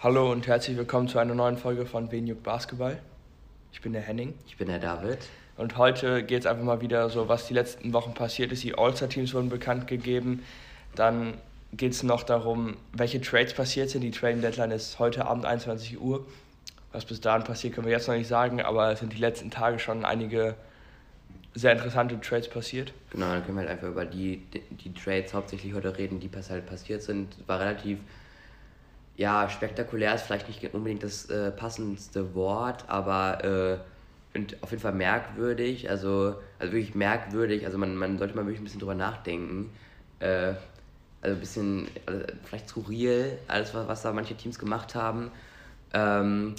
Hallo und herzlich willkommen zu einer neuen Folge von Venjuk Basketball. Ich bin der Henning. Ich bin der David. Und heute geht es einfach mal wieder so, was die letzten Wochen passiert ist. Die All-Star-Teams wurden bekannt gegeben. Dann geht es noch darum, welche Trades passiert sind. Die Trading Deadline ist heute Abend 21 Uhr. Was bis dahin passiert, können wir jetzt noch nicht sagen, aber es sind die letzten Tage schon einige sehr interessante Trades passiert. Genau, dann können wir halt einfach über die, die Trades hauptsächlich heute reden, die halt passiert sind. War relativ ja, spektakulär ist vielleicht nicht unbedingt das äh, passendste Wort, aber äh, auf jeden Fall merkwürdig, also, also wirklich merkwürdig, also man, man sollte mal wirklich ein bisschen drüber nachdenken. Äh, also ein bisschen, also vielleicht skurril, alles, was, was da manche Teams gemacht haben. Ähm,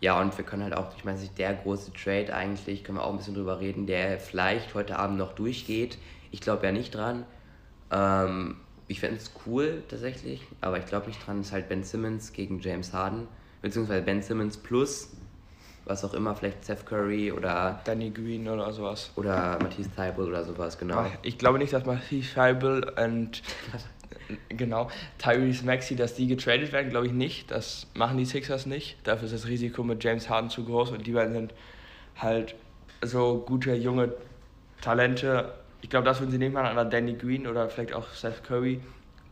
ja, und wir können halt auch, ich meine, der große Trade eigentlich, können wir auch ein bisschen drüber reden, der vielleicht heute Abend noch durchgeht. Ich glaube ja nicht dran. Ähm, ich fände es cool tatsächlich, aber ich glaube nicht dran, ist halt Ben Simmons gegen James Harden, beziehungsweise Ben Simmons plus was auch immer, vielleicht Seth Curry oder Danny Green oder sowas. Oder Matisse Thybulle oder sowas, genau. Ich glaube nicht, dass Matisse Thybulle und genau, Tyrese Maxey, dass die getradet werden, glaube ich nicht. Das machen die Sixers nicht. Dafür ist das Risiko mit James Harden zu groß und die beiden sind halt so gute junge Talente, ich glaube, das würden sie machen, aber Danny Green oder vielleicht auch Seth Curry,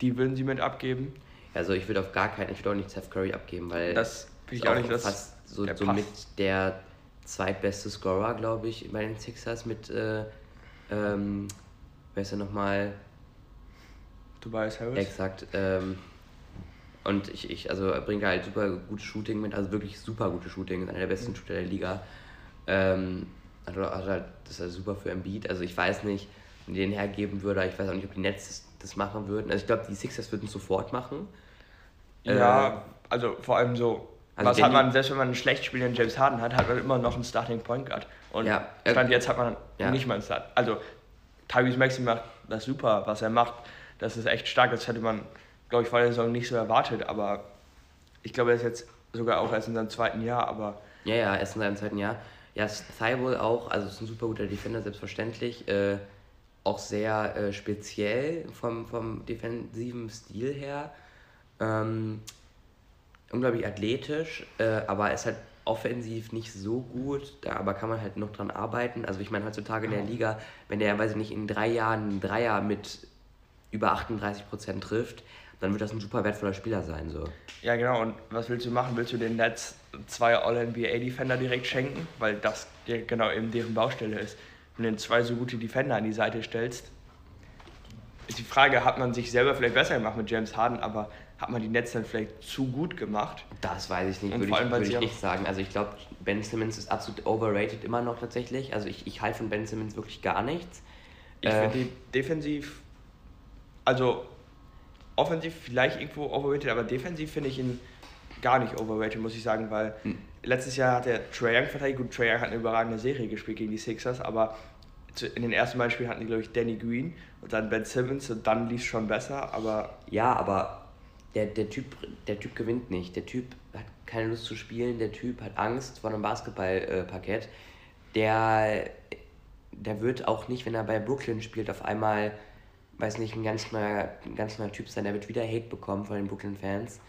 die würden sie mit abgeben. Also ich würde auf gar keinen, ich würde auch nicht Seth Curry abgeben, weil das finde ich auch nicht das fast so, so mit der zweitbeste Scorer, glaube ich, bei den Sixers mit äh, ähm, wer ist er nochmal? Tobias Harris. Exakt. Ähm, und ich, ich, also bringt halt super gutes Shooting mit, also wirklich super gute Shooting, ist einer der besten mhm. Shooter der Liga. Ähm, hat halt, das ist super für Embiid. Also ich weiß nicht, den hergeben würde. Ich weiß auch nicht, ob die Nets das machen würden. Also ich glaube, die Sixers würden es sofort machen. Ja, äh, also vor allem so. Also was hat man, selbst wenn man einen schlecht spielenden James Harden hat, hat man immer noch einen Starting Point Guard. Und ja, äh, Stand jetzt hat man ja. nicht mal einen Start. Also Tyrese Maxi macht das super, was er macht. Das ist echt stark. Das hätte man, glaube ich, vor der Saison nicht so erwartet. Aber ich glaube, er ist jetzt sogar auch erst in seinem zweiten Jahr. Aber ja, ja, erst in seinem zweiten Jahr. Ja, Thibault auch, also ist ein super guter Defender, selbstverständlich. Äh, auch sehr äh, speziell vom, vom defensiven Stil her. Ähm, unglaublich athletisch, äh, aber ist halt offensiv nicht so gut, da aber kann man halt noch dran arbeiten. Also ich meine heutzutage in der Liga, wenn der, weiß ich nicht, in drei Jahren einen Dreier mit über 38 Prozent trifft, dann wird das ein super wertvoller Spieler sein. So. Ja genau, und was willst du machen? Willst du den Nets zwei All-NBA-Defender direkt schenken? Weil das genau eben deren Baustelle ist und den zwei so gute Defender an die Seite stellst, ist die Frage, hat man sich selber vielleicht besser gemacht mit James Harden, aber hat man die Nets dann vielleicht zu gut gemacht? Das weiß ich nicht, würde ich, würd ich nicht sagen. Also ich glaube, Ben Simmons ist absolut overrated immer noch tatsächlich. Also ich, ich halte von Ben Simmons wirklich gar nichts. Ich äh, finde defensiv, also offensiv vielleicht irgendwo overrated, aber defensiv finde ich ihn gar nicht overrated, muss ich sagen, weil hm. letztes Jahr hat der Trae Young verteidigt. Gut, Trae Young hat eine überragende Serie gespielt gegen die Sixers, aber in den ersten beiden Spielen hatten die, glaube ich, Danny Green und dann Ben Simmons und dann lief es schon besser, aber... Ja, aber der, der, typ, der Typ gewinnt nicht. Der Typ hat keine Lust zu spielen, der Typ hat Angst vor einem Basketballparkett. Der, der wird auch nicht, wenn er bei Brooklyn spielt, auf einmal, weiß nicht, ein ganz neuer, ein ganz neuer Typ sein. Der wird wieder Hate bekommen von den Brooklyn-Fans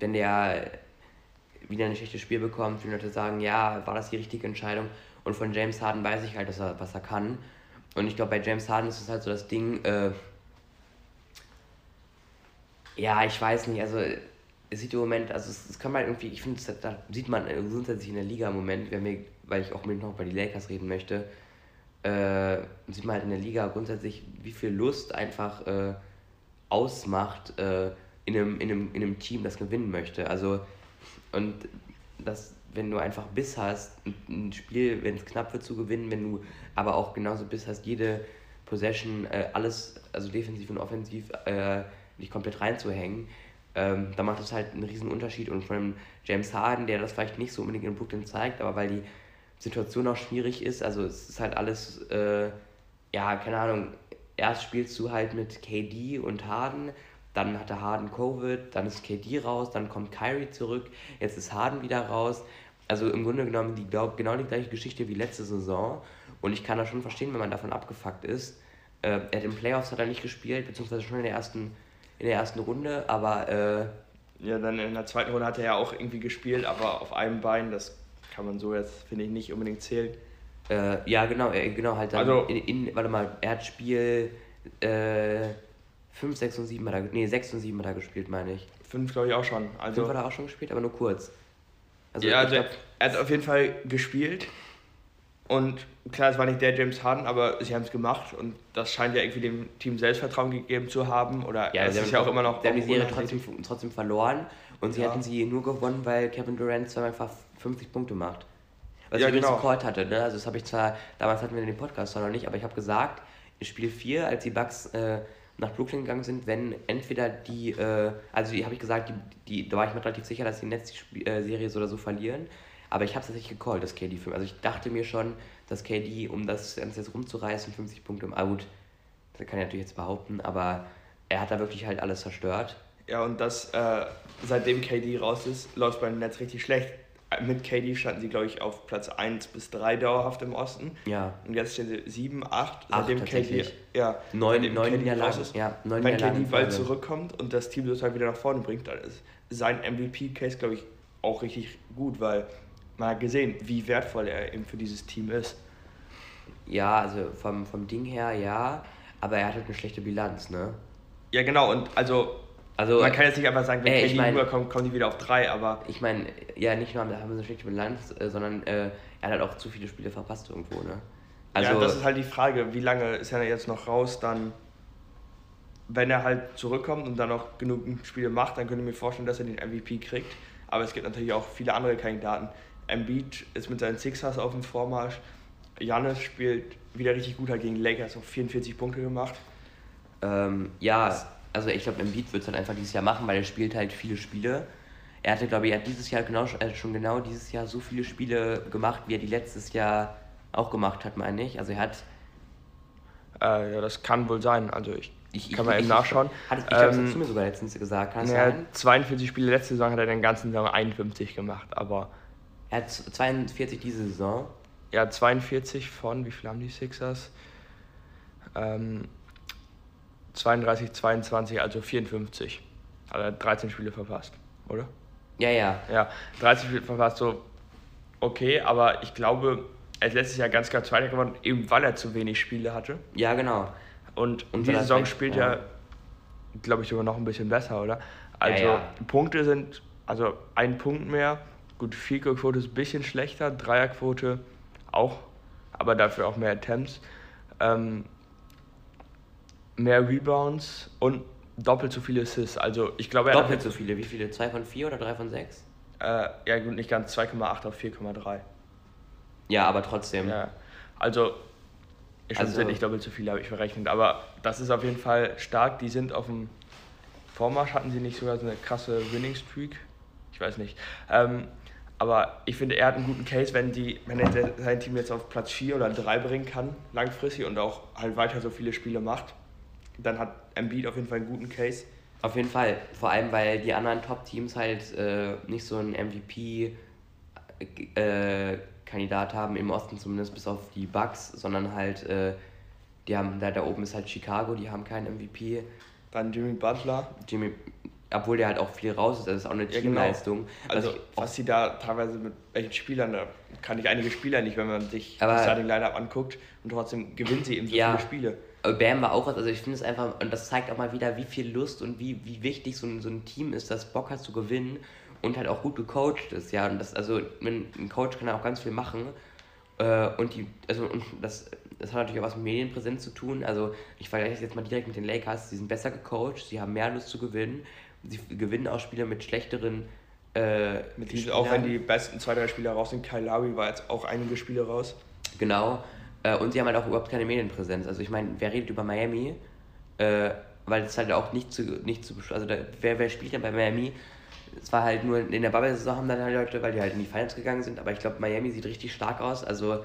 wenn der wieder ein schlechtes Spiel bekommt, viele Leute sagen, ja, war das die richtige Entscheidung? Und von James Harden weiß ich halt, dass er, was er kann. Und ich glaube, bei James Harden ist es halt so das Ding, äh, ja, ich weiß nicht, also es sieht im Moment, also es, kann man irgendwie, ich finde, da sieht man grundsätzlich in der Liga im Moment, mir, weil ich auch mit noch über die Lakers reden möchte, äh, sieht man halt in der Liga grundsätzlich, wie viel Lust einfach äh, ausmacht, äh, in einem, in einem, in einem Team, das gewinnen möchte. Also, und das, wenn du einfach Biss hast, ein Spiel, wenn es knapp wird, zu gewinnen, wenn du aber auch genauso Biss hast, jede Possession, äh, alles, also defensiv und offensiv, äh, nicht komplett reinzuhängen, ähm, da macht das halt einen riesen Unterschied. Und von einem James Harden, der das vielleicht nicht so unbedingt in Brooklyn zeigt, aber weil die Situation auch schwierig ist, also es ist halt alles, äh, ja, keine Ahnung, erst spielst du halt mit KD und Harden, dann hatte Harden Covid, dann ist KD raus, dann kommt Kyrie zurück, jetzt ist Harden wieder raus. Also im Grunde genommen die, glaub, genau die gleiche Geschichte wie letzte Saison. Und ich kann das schon verstehen, wenn man davon abgefuckt ist. Äh, er hat im Playoffs hat er nicht gespielt, beziehungsweise schon in der ersten, in der ersten Runde, aber äh, Ja, dann in der zweiten Runde hat er ja auch irgendwie gespielt, aber auf einem Bein, das kann man so jetzt, finde ich, nicht unbedingt zählen. Äh, ja, genau, äh, genau, halt dann also, in, in, warte mal, er hat Spiel äh, 5, 6 und 7 hat er, nee, 6 und 7 hat er gespielt, meine ich. 5 glaube ich auch schon. Also, 5 hat er auch schon gespielt, aber nur kurz. Also, ja, also glaub, er hat auf jeden Fall gespielt und klar, es war nicht der James Harden, aber sie haben es gemacht und das scheint ja irgendwie dem Team Selbstvertrauen gegeben zu haben. Oder ja, es ist ja auch immer noch. Sie haben die Serie trotzdem, trotzdem verloren und sie ja. hätten sie nur gewonnen, weil Kevin Durant zweimal einfach 50 Punkte macht. Was ja, ich genau. gecallt hatte, ne? Also das habe ich zwar, damals hatten wir den Podcast noch nicht, aber ich habe gesagt, in Spiel 4, als die Bucks äh, nach Brooklyn gegangen sind, wenn entweder die, äh, also habe ich gesagt, die, die, da war ich mir relativ sicher, dass die Netz die äh, Serie so oder so verlieren. Aber ich habe es tatsächlich gecallt, das KD-Film. Also ich dachte mir schon, dass KD, um das Ganze jetzt rumzureißen, 50 Punkte im Out, das kann ich natürlich jetzt behaupten, aber er hat da wirklich halt alles zerstört. Ja, und das, äh, seitdem KD raus ist, läuft bei den Netz richtig schlecht. Mit KD standen sie, glaube ich, auf Platz 1 bis 3 dauerhaft im Osten. Ja. Und jetzt stehen sie 7, 8, seitdem KD, ja, 9, 9 KD raus ist. Ja, 9 Wenn KD bald zurückkommt und das Team sozusagen wieder nach vorne bringt, dann ist sein MVP-Case, glaube ich, auch richtig gut, weil man hat gesehen, wie wertvoll er eben für dieses Team ist. Ja, also vom, vom Ding her ja, aber er hat halt eine schlechte Bilanz, ne? Ja, genau, und also, also man kann jetzt nicht einfach sagen, wenn KD mein, rüberkommt, kommen die wieder auf drei, aber. Ich meine, ja, nicht nur haben wir eine schlechte Bilanz, äh, sondern äh, er hat halt auch zu viele Spiele verpasst irgendwo, ne? Also, ja, das ist halt die Frage, wie lange ist er jetzt noch raus, dann wenn er halt zurückkommt und dann noch genug Spiele macht, dann könnte ich mir vorstellen, dass er den MVP kriegt. Aber es gibt natürlich auch viele andere Kandidaten. Embiid ist mit seinen Sixers auf dem Vormarsch. Janis spielt wieder richtig gut, hat gegen Lakers auch 44 Punkte gemacht. Ähm, ja, also ich glaube, Embiid wird es dann einfach dieses Jahr machen, weil er spielt halt viele Spiele. Er hatte, glaube ich, er hat dieses Jahr genau, äh, schon genau dieses Jahr so viele Spiele gemacht, wie er die letztes Jahr auch gemacht hat, meine ich. Also er hat. Äh, ja, das kann wohl sein. Also ich ich, kann man eben nachschauen. Hat, ich glaube, das du mir sogar letztens gesagt. Kann ja, 42 Spiele letzte Saison hat er den ganzen Saison 51 gemacht, aber er hat 42 diese Saison. Ja, 42 von, wie viel haben die Sixers? Ähm, 32, 22, also 54. Also er hat 13 Spiele verpasst, oder? Ja, ja. Ja, 13 Spiele verpasst, so okay, aber ich glaube, er ist letztes Jahr ganz klar Zweiter geworden, eben weil er zu wenig Spiele hatte. Ja, genau. Und, und diese Saison spielt ja, ja glaube ich, sogar noch ein bisschen besser, oder? Also ja, ja. Punkte sind, also ein Punkt mehr, Gut, Field-Quote ist ein bisschen schlechter, Dreierquote auch, aber dafür auch mehr Attempts. Ähm, mehr Rebounds und doppelt so viele Assists. Also ich glaube, doppelt so viele. Wie viele? Zwei von vier oder drei von sechs? Äh, ja gut, nicht ganz 2,8 auf 4,3. Ja, aber trotzdem. Ja. Also schon also, sind nicht doppelt so viele, habe ich verrechnet. Aber das ist auf jeden Fall stark. Die sind auf dem Vormarsch. Hatten sie nicht sogar so eine krasse Winning Streak? Ich weiß nicht. Ähm, aber ich finde, er hat einen guten Case, wenn, die, wenn er sein Team jetzt auf Platz 4 oder 3 bringen kann, langfristig und auch halt weiter so viele Spiele macht. Dann hat Embiid auf jeden Fall einen guten Case. Auf jeden Fall. Vor allem, weil die anderen Top-Teams halt äh, nicht so einen MVP-Kandidat äh, haben, im Osten zumindest bis auf die Bucks, sondern halt, äh, die haben, da, da oben ist halt Chicago, die haben keinen MVP. Dann Jimmy Butler. Jimmy, obwohl der halt auch viel raus ist, das ist auch eine ja, genau. Teamleistung. Genau. Also, also was sie da teilweise mit welchen Spielern, da kann ich einige Spieler nicht, wenn man sich aber, das Starting Lineup anguckt und trotzdem gewinnt sie eben so ja, viele Spiele. Bam war auch was, also ich finde es einfach, und das zeigt auch mal wieder, wie viel Lust und wie, wie wichtig so ein, so ein Team ist, das Bock hat zu gewinnen und halt auch gut gecoacht ist, ja. Und das, also ein Coach kann auch ganz viel machen. Äh, und die, also und das, das hat natürlich auch was mit Medienpräsenz zu tun. Also ich vergleiche jetzt mal direkt mit den Lakers, die sind besser gecoacht, sie haben mehr Lust zu gewinnen sie gewinnen auch Spiele mit schlechteren. Äh, mit auch wenn die besten zwei, drei Spieler raus sind, Kyle Lowry war jetzt auch einige Spiele raus. Genau. Äh, und sie haben halt auch überhaupt keine Medienpräsenz. Also ich meine, wer redet über Miami? Äh, weil es halt auch nicht zu, nicht zu also da, wer, wer spielt denn bei Miami? Es war halt nur in der Bubble-Saison haben dann halt Leute, weil die halt in die Finals gegangen sind, aber ich glaube, Miami sieht richtig stark aus. Also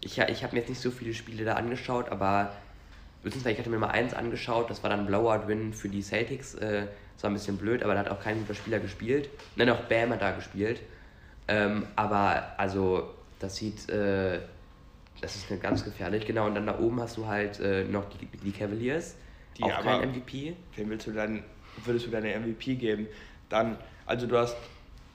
ich, ich habe mir jetzt nicht so viele Spiele da angeschaut, aber beziehungsweise ich hatte mir mal eins angeschaut, das war dann Blowout-Win für die Celtics. Äh, das war ein bisschen blöd, aber da hat auch kein guter Spieler gespielt. Nein, auch Bam hat da gespielt. Ähm, aber also, das sieht, äh, das ist eine ganz gefährlich, genau. Und dann da oben hast du halt äh, noch die, die Cavaliers, die auch kein MVP. Wem willst du dann, würdest du deine MVP geben? Dann, also du hast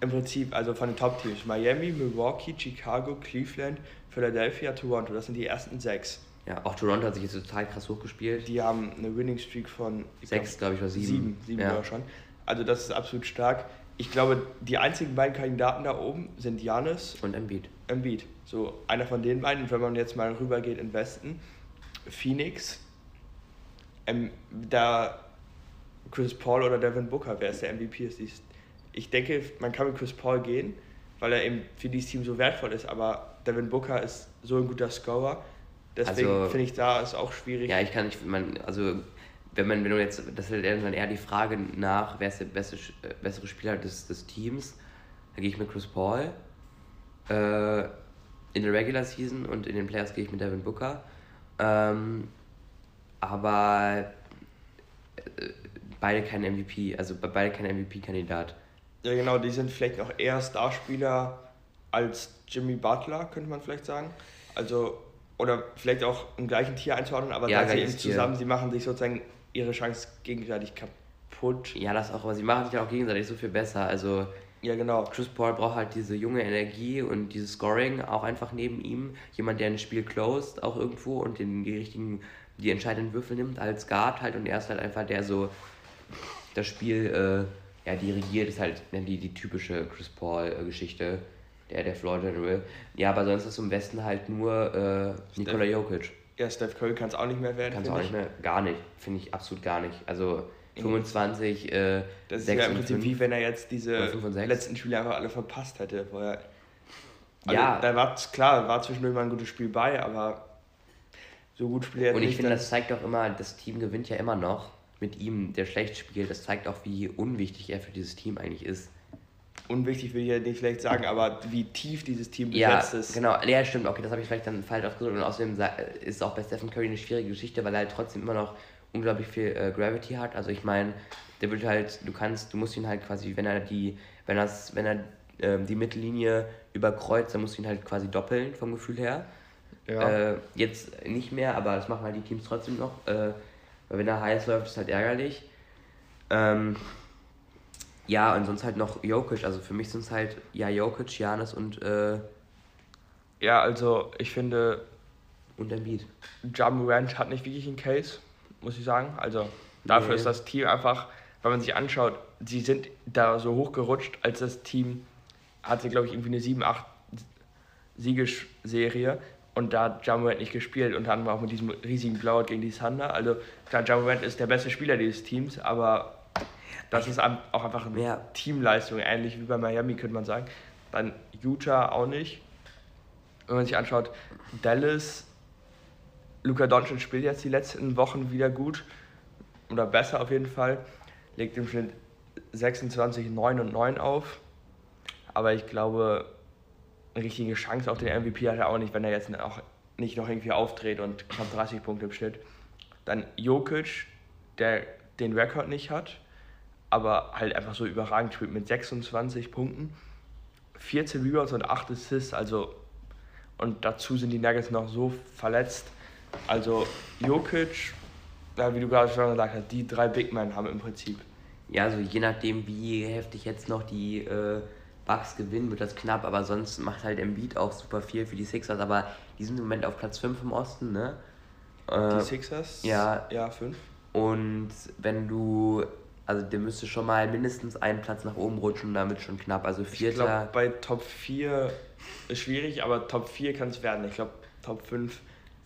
im Prinzip, also von den Top-Teams, Miami, Milwaukee, Chicago, Cleveland, Philadelphia, Toronto, das sind die ersten sechs. Ja, auch Toronto hat sich jetzt total krass hochgespielt. Die haben eine Winning Streak von sechs, glaube ich, oder sieben. Sieben, sieben ja. schon. Also das ist absolut stark. Ich glaube, die einzigen beiden Kandidaten da oben sind Janis und Embiid. Embiid. So einer von den beiden. Und wenn man jetzt mal rübergeht in Westen, Phoenix, ähm, da Chris Paul oder Devin Booker, wer ist der MVP ist. Ich denke, man kann mit Chris Paul gehen, weil er eben für dieses Team so wertvoll ist, aber Devin Booker ist so ein guter Scorer. Deswegen also, finde ich, da ist auch schwierig. Ja, ich kann nicht, man, also wenn man, wenn du jetzt, das ist dann eher die Frage nach, wer ist der beste, äh, bessere Spieler des, des Teams, da gehe ich mit Chris Paul. Äh, in der Regular Season und in den Playoffs gehe ich mit Devin Booker. Ähm, aber äh, beide kein MVP, also beide kein MVP-Kandidat. Ja, genau, die sind vielleicht noch eher Starspieler als Jimmy Butler, könnte man vielleicht sagen. Also, oder vielleicht auch im gleichen Tier einzuordnen, aber ja, da sie eben zusammen, sie machen sich sozusagen ihre Chance gegenseitig kaputt. Ja, das auch, aber sie machen sich auch gegenseitig so viel besser. Also, ja, genau. Chris Paul braucht halt diese junge Energie und dieses Scoring auch einfach neben ihm. Jemand, der ein Spiel closed, auch irgendwo und den, die richtigen, die entscheidenden Würfel nimmt als Guard halt und er ist halt einfach der so das Spiel äh, ja, dirigiert, ist halt die, die typische Chris Paul-Geschichte, der, der Floor General. Ja, aber sonst ist im Westen halt nur äh, Nikola Jokic. Ja, Steph Curry kann es auch nicht mehr werden. Kann es auch nicht mehr, gar nicht, finde ich absolut gar nicht. Also 25, äh, Das ist 6 ja im Prinzip wie wenn er jetzt diese letzten Spiele einfach alle verpasst hätte. Vorher. Also, ja. Da war es klar, war zwischendurch mal ein gutes Spiel bei, aber so gut spielt er Und ich finde, das zeigt auch immer, das Team gewinnt ja immer noch mit ihm, der schlecht spielt. Das zeigt auch, wie unwichtig er für dieses Team eigentlich ist. Unwichtig will ich ja nicht vielleicht sagen, aber wie tief dieses Team besetzt ja, ist. Genau, ja, stimmt, okay, das habe ich vielleicht dann falsch ausgedrückt. Und außerdem ist es auch bei Stephen Curry eine schwierige Geschichte, weil er halt trotzdem immer noch unglaublich viel äh, Gravity hat. Also ich meine, der wird halt, du kannst, du musst ihn halt quasi, wenn er die, wenn das, wenn er ähm, die Mittellinie überkreuzt, dann musst du ihn halt quasi doppeln vom Gefühl her. Ja. Äh, jetzt nicht mehr, aber das machen halt die Teams trotzdem noch. Äh, weil wenn er heiß läuft, ist halt ärgerlich. Ähm, ja, und sonst halt noch Jokic. Also für mich sind es halt ja Jokic, Janis und äh, ja, also ich finde und Embiid. Jam Ranch hat nicht wirklich einen Case muss ich sagen. Also dafür nee. ist das Team einfach, wenn man sich anschaut, sie sind da so hochgerutscht, als das Team hatte, glaube ich, irgendwie eine 7-8 Siegesserie und da hat Jamorant nicht gespielt und dann auch mit diesem riesigen Blowout gegen die Thunder. Also klar, Jamorant ist der beste Spieler dieses Teams, aber das ist auch einfach eine ja. Teamleistung, ähnlich wie bei Miami, könnte man sagen. Dann Utah auch nicht. Wenn man sich anschaut, Dallas Luka Doncic spielt jetzt die letzten Wochen wieder gut oder besser auf jeden Fall. Legt im Schnitt 26, 9 und 9 auf. Aber ich glaube, eine richtige Chance auf den MVP hat er auch nicht, wenn er jetzt auch nicht noch irgendwie aufdreht und knapp 30 Punkte im Schnitt. Dann Jokic, der den Rekord nicht hat, aber halt einfach so überragend spielt mit 26 Punkten, 14 Rebounds und 8 Assists, also und dazu sind die Nuggets noch so verletzt, also Jokic, ja, wie du gerade schon gesagt hast, die drei Big Men haben im Prinzip. Ja, also je nachdem, wie heftig jetzt noch die äh, Bucks gewinnen, wird das knapp, aber sonst macht halt Embiid auch super viel für die Sixers, aber die sind im Moment auf Platz 5 im Osten, ne? Äh, die Sixers? Ja. Ja, 5. Und wenn du, also der müsste schon mal mindestens einen Platz nach oben rutschen, damit schon knapp, also Vierter. Ich glaube, bei Top 4 ist schwierig, aber Top 4 kann es werden. Ich glaube, Top 5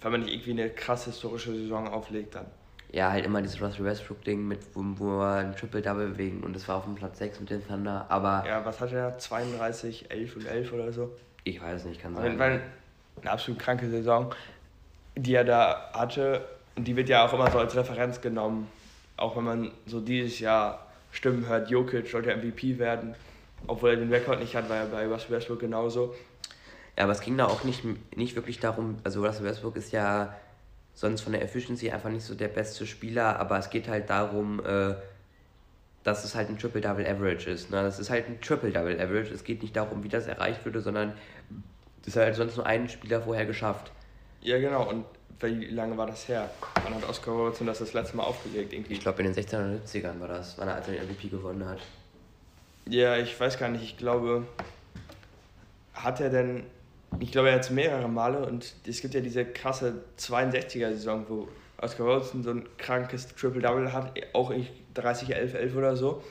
wenn man nicht irgendwie eine krass historische Saison auflegt, dann. Ja, halt immer dieses Russell Westbrook-Ding, mit wo, wo wir ein Triple-Double bewegen und das war auf dem Platz 6 mit den Thunder, aber. Ja, was hat er? 32, 11 und 11 oder so? Ich weiß nicht, kann sein. Weil eine absolut kranke Saison, die er da hatte, und die wird ja auch immer so als Referenz genommen. Auch wenn man so dieses Jahr Stimmen hört, Jokic sollte MVP werden, obwohl er den Rekord nicht hat, war er bei Russell Westbrook genauso. Ja, aber es ging da auch nicht, nicht wirklich darum, also Russell Westbrook ist ja sonst von der Efficiency einfach nicht so der beste Spieler, aber es geht halt darum, äh, dass es halt ein Triple-Double-Average ist. Ne? Das ist halt ein Triple-Double-Average. Es geht nicht darum, wie das erreicht würde, sondern das hat halt sonst nur einen Spieler vorher geschafft. Ja, genau. Und wie lange war das her? Wann hat Oscar Robertson das das letzte Mal aufgelegt? Irgendwie? Ich glaube, in den 16er und 70ern war das, wann er als er den MVP gewonnen hat. Ja, ich weiß gar nicht. Ich glaube, hat er denn. Ich glaube, er hat es mehrere Male und es gibt ja diese krasse 62er-Saison, wo Oscar Robertson so ein krankes Triple-Double hat, auch ich 30, 11, 11 oder so.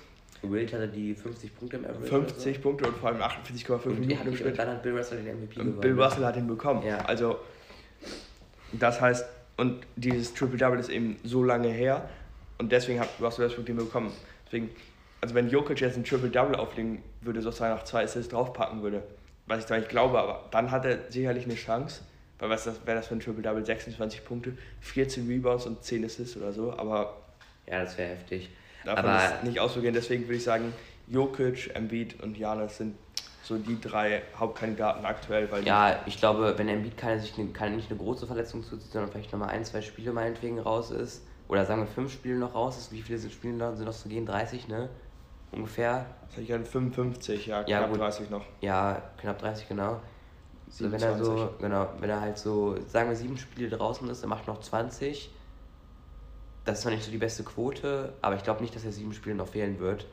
Wild hatte die 50 Punkte im Average. 50 so. Punkte und vor allem 48,5 Minuten im Schnitt. dann hat Bill Russell den MVP gewonnen. Bill Russell hat ihn bekommen. Ja. Also, das heißt, und dieses Triple-Double ist eben so lange her und deswegen hat Russell Westbrook den bekommen. Deswegen, also wenn Jokic jetzt ein Triple-Double auflegen würde, sozusagen nach zwei Assists draufpacken würde, was ich zwar nicht glaube, aber dann hat er sicherlich eine Chance. Weil was wäre das für ein Triple-Double? 26 Punkte, 14 Rebounds und 10 Assists oder so, aber. Ja, das wäre heftig. Davon aber ist nicht auszugehen, deswegen würde ich sagen, Jokic, Embiid und Janis sind so die drei Hauptkandidaten aktuell. Weil ja, ich glaube, wenn Embiid keine, sich eine, keine, nicht eine große Verletzung zuzieht, sondern vielleicht nochmal ein, zwei Spiele meinetwegen raus ist, oder sagen wir fünf Spiele noch raus ist, wie viele sind Spiele sind noch zu gehen? 30, ne? Ungefähr. Das ich an 55, ja, ja knapp gut. 30 noch. Ja, knapp 30, genau. So, wenn er so, genau, wenn er halt so, sagen wir sieben Spiele draußen ist, er macht noch 20. Das ist noch nicht so die beste Quote, aber ich glaube nicht, dass er sieben Spiele noch fehlen wird.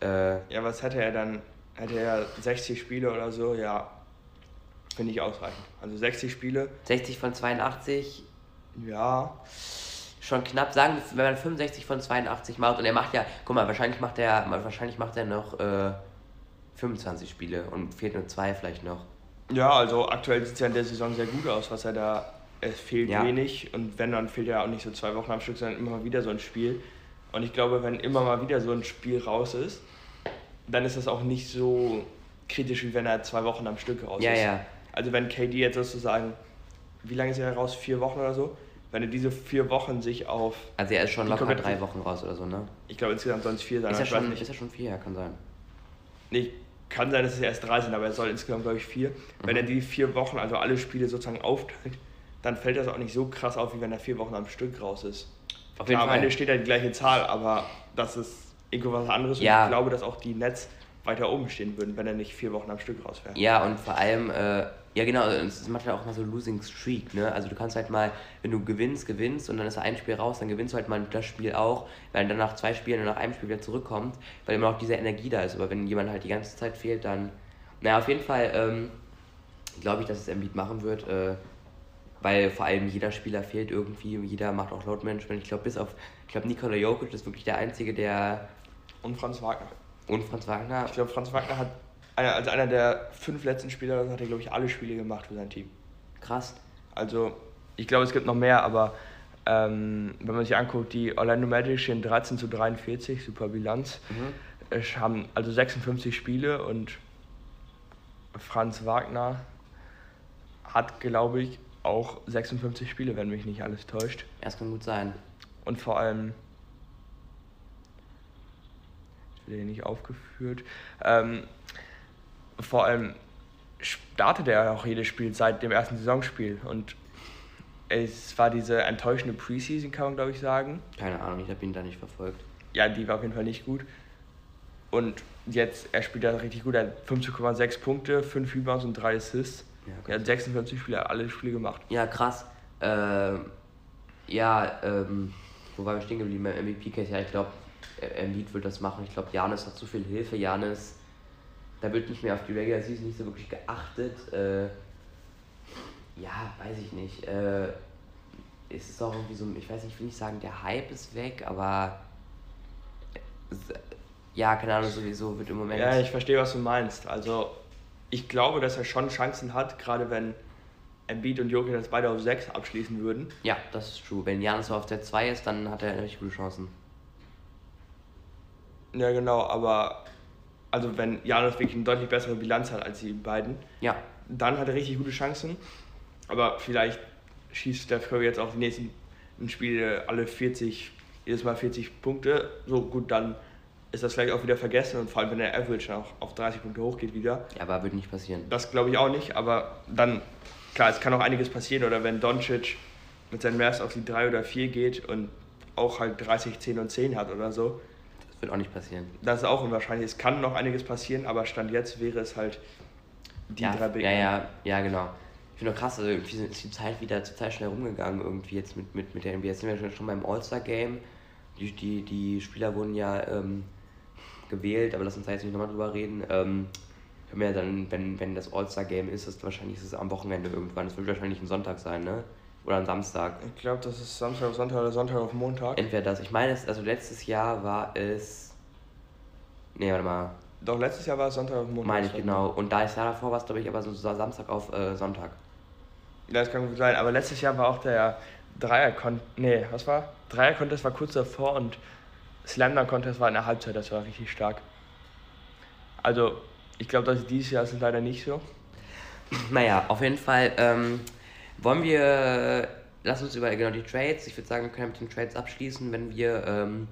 Äh, ja, was hätte er dann? Hätte er 60 Spiele oder so? Ja, finde ich ausreichend. Also 60 Spiele. 60 von 82? Ja. Schon knapp. Sagen wir, wenn man 65 von 82 macht und er macht ja, guck mal, wahrscheinlich macht er, wahrscheinlich macht er noch äh, 25 Spiele und fehlt nur zwei vielleicht noch. Ja, also aktuell sieht es ja in der Saison sehr gut aus, was er da. Es fehlt ja. wenig und wenn, dann fehlt ja auch nicht so zwei Wochen am Stück, sondern immer mal wieder so ein Spiel. Und ich glaube, wenn immer mal wieder so ein Spiel raus ist, dann ist das auch nicht so kritisch, wie wenn er zwei Wochen am Stück raus ja, ist. Ja. Also wenn KD jetzt sozusagen, wie lange ist er raus? Vier Wochen oder so? Wenn er diese vier Wochen sich auf. Also er ist schon locker drei Wochen raus oder so, ne? Ich glaube insgesamt sollen es vier sein. Ist er, schon, ist er schon vier? Ja, kann sein. Nee, kann sein, dass es erst drei sind, aber er soll insgesamt, glaube ich, vier. Mhm. Wenn er die vier Wochen, also alle Spiele sozusagen aufteilt, dann fällt das auch nicht so krass auf, wie wenn er vier Wochen am Stück raus ist. Auf jeden Klar, Fall. am Ende steht da die gleiche Zahl, aber das ist irgendwas anderes. Ja. Und ich glaube, dass auch die Nets weiter oben stehen würden, wenn er nicht vier Wochen am Stück raus wäre. Ja, und vor allem, äh, ja genau, es macht ja auch mal so Losing Streak, ne? Also du kannst halt mal, wenn du gewinnst, gewinnst und dann ist ein Spiel raus, dann gewinnst du halt mal das Spiel auch, weil dann nach zwei Spielen und nach einem Spiel wieder zurückkommt, weil immer noch diese Energie da ist. Aber wenn jemand halt die ganze Zeit fehlt, dann. Naja, auf jeden Fall ähm, glaube ich, dass es Embiid machen wird, äh, weil vor allem jeder Spieler fehlt irgendwie, jeder macht auch Load Management. Ich glaube, bis auf, ich glaube, Nikola Jokic ist wirklich der Einzige, der. Und Franz Wagner. Und Franz Wagner. Ich glaube, Franz Wagner hat einer, als einer der fünf letzten Spieler hat er, glaube ich, alle Spiele gemacht für sein Team. Krass. Also, ich glaube, es gibt noch mehr, aber ähm, wenn man sich anguckt, die Orlando Magic stehen 13 zu 43, super Bilanz. Mhm. haben also 56 Spiele und Franz Wagner hat, glaube ich, auch 56 Spiele, wenn mich nicht alles täuscht. Ja, das kann gut sein. Und vor allem wird hier nicht aufgeführt. Ähm, vor allem startet er auch jedes Spiel seit dem ersten Saisonspiel und es war diese enttäuschende Preseason, kann man glaube ich sagen. Keine Ahnung, ich habe ihn da nicht verfolgt. Ja, die war auf jeden Fall nicht gut. Und jetzt, er spielt da richtig gut. Er hat 15,6 Punkte, 5 Rebounds und 3 Assists. Ja, er hat 56 Spiele, alle Spiele gemacht. Ja, krass. Ähm, ja, ähm, wo waren wir stehen geblieben beim MVP-Case? Ja, ich glaube, Embiid wird das machen. Ich glaube, Janis hat zu viel Hilfe. Janis, da wird nicht mehr auf die Regular Season nicht so wirklich geachtet. Äh, ja, weiß ich nicht. Äh, es ist auch irgendwie so, ich weiß nicht, ich will nicht sagen, der Hype ist weg, aber ja, keine Ahnung, sowieso wird im Moment. Ja, ich verstehe, was du meinst. Also, ich glaube, dass er schon Chancen hat, gerade wenn Embiid und Jokic das beide auf 6 abschließen würden. Ja, das ist true. Wenn Janis auf der 2 ist, dann hat er richtig gute Chancen. Ja, genau, aber also wenn Janus wirklich eine deutlich bessere Bilanz hat als die beiden, ja. dann hat er richtig gute Chancen. Aber vielleicht schießt Steph Curry jetzt auch die nächsten Spiele alle 40, jedes Mal 40 Punkte. So gut, dann ist das vielleicht auch wieder vergessen und vor allem wenn der Average auch auf 30 Punkte hochgeht wieder. Ja, aber wird nicht passieren. Das glaube ich auch nicht, aber dann, klar, es kann auch einiges passieren oder wenn Doncic mit seinen Mavs auf die 3 oder 4 geht und auch halt 30, 10 und 10 hat oder so, wird auch nicht passieren. Das ist auch unwahrscheinlich. Es kann noch einiges passieren, aber Stand jetzt wäre es halt die ja, drei Big Ja, ja, ja, genau. Ich finde auch krass, also irgendwie ist die Zeit wieder total schnell rumgegangen, irgendwie jetzt mit, mit, mit der NBA. Jetzt sind wir schon beim All-Star-Game. Die, die, die Spieler wurden ja ähm, gewählt, aber lass uns da jetzt nicht nochmal drüber reden. Ähm, können wir dann, wenn, wenn das All-Star-Game ist, ist wahrscheinlich ist es am Wochenende irgendwann. Es wird wahrscheinlich ein Sonntag sein, ne? Oder ein Samstag. Ich glaube, das ist Samstag auf Sonntag oder Sonntag auf Montag. Entweder das. Ich meine, also letztes Jahr war es. Nee, warte mal. Doch, letztes Jahr war es Sonntag auf Montag. Meine ich, genau. Und da ist Jahr davor war es, glaube ich, aber so Samstag auf äh, Sonntag. Ja, das kann gut sein. Aber letztes Jahr war auch der Dreier-Contest. Nee, was war? Dreier-Contest war kurz davor und Slam Contest war in der Halbzeit. Das war richtig stark. Also, ich glaube, dass dieses Jahr sind leider nicht so. Naja, auf jeden Fall ähm, wollen wir, lass uns über genau die Trades, ich würde sagen, wir können mit den Trades abschließen, wenn wir ähm,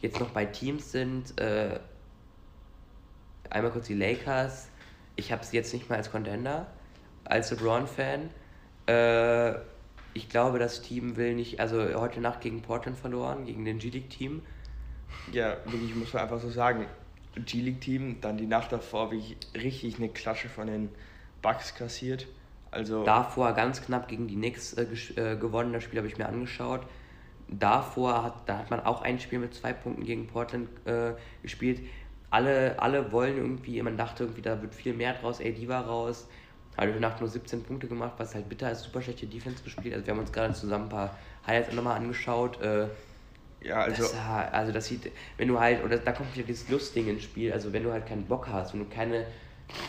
jetzt noch bei Teams sind. Äh, einmal kurz die Lakers. Ich habe sie jetzt nicht mal als Contender, als LeBron-Fan. Äh, ich glaube, das Team will nicht, also heute Nacht gegen Portland verloren, gegen den G-League-Team. Ja, wirklich, muss einfach so sagen. G-League-Team, dann die Nacht davor wie richtig eine Klatsche von den Bucks kassiert. Also Davor ganz knapp gegen die Knicks äh, äh, gewonnen, das Spiel habe ich mir angeschaut. Davor hat, da hat man auch ein Spiel mit zwei Punkten gegen Portland äh, gespielt. Alle, alle wollen irgendwie, man dachte irgendwie, da wird viel mehr draus, AD war raus. Hat heute Nacht nur 17 Punkte gemacht, was halt bitter ist, super schlechte Defense gespielt. Also wir haben uns gerade zusammen ein paar Highlights nochmal angeschaut. Äh, ja, also. Das, also das sieht, wenn du halt, oder da kommt wieder dieses Lustding ins Spiel, also wenn du halt keinen Bock hast, wenn du keine,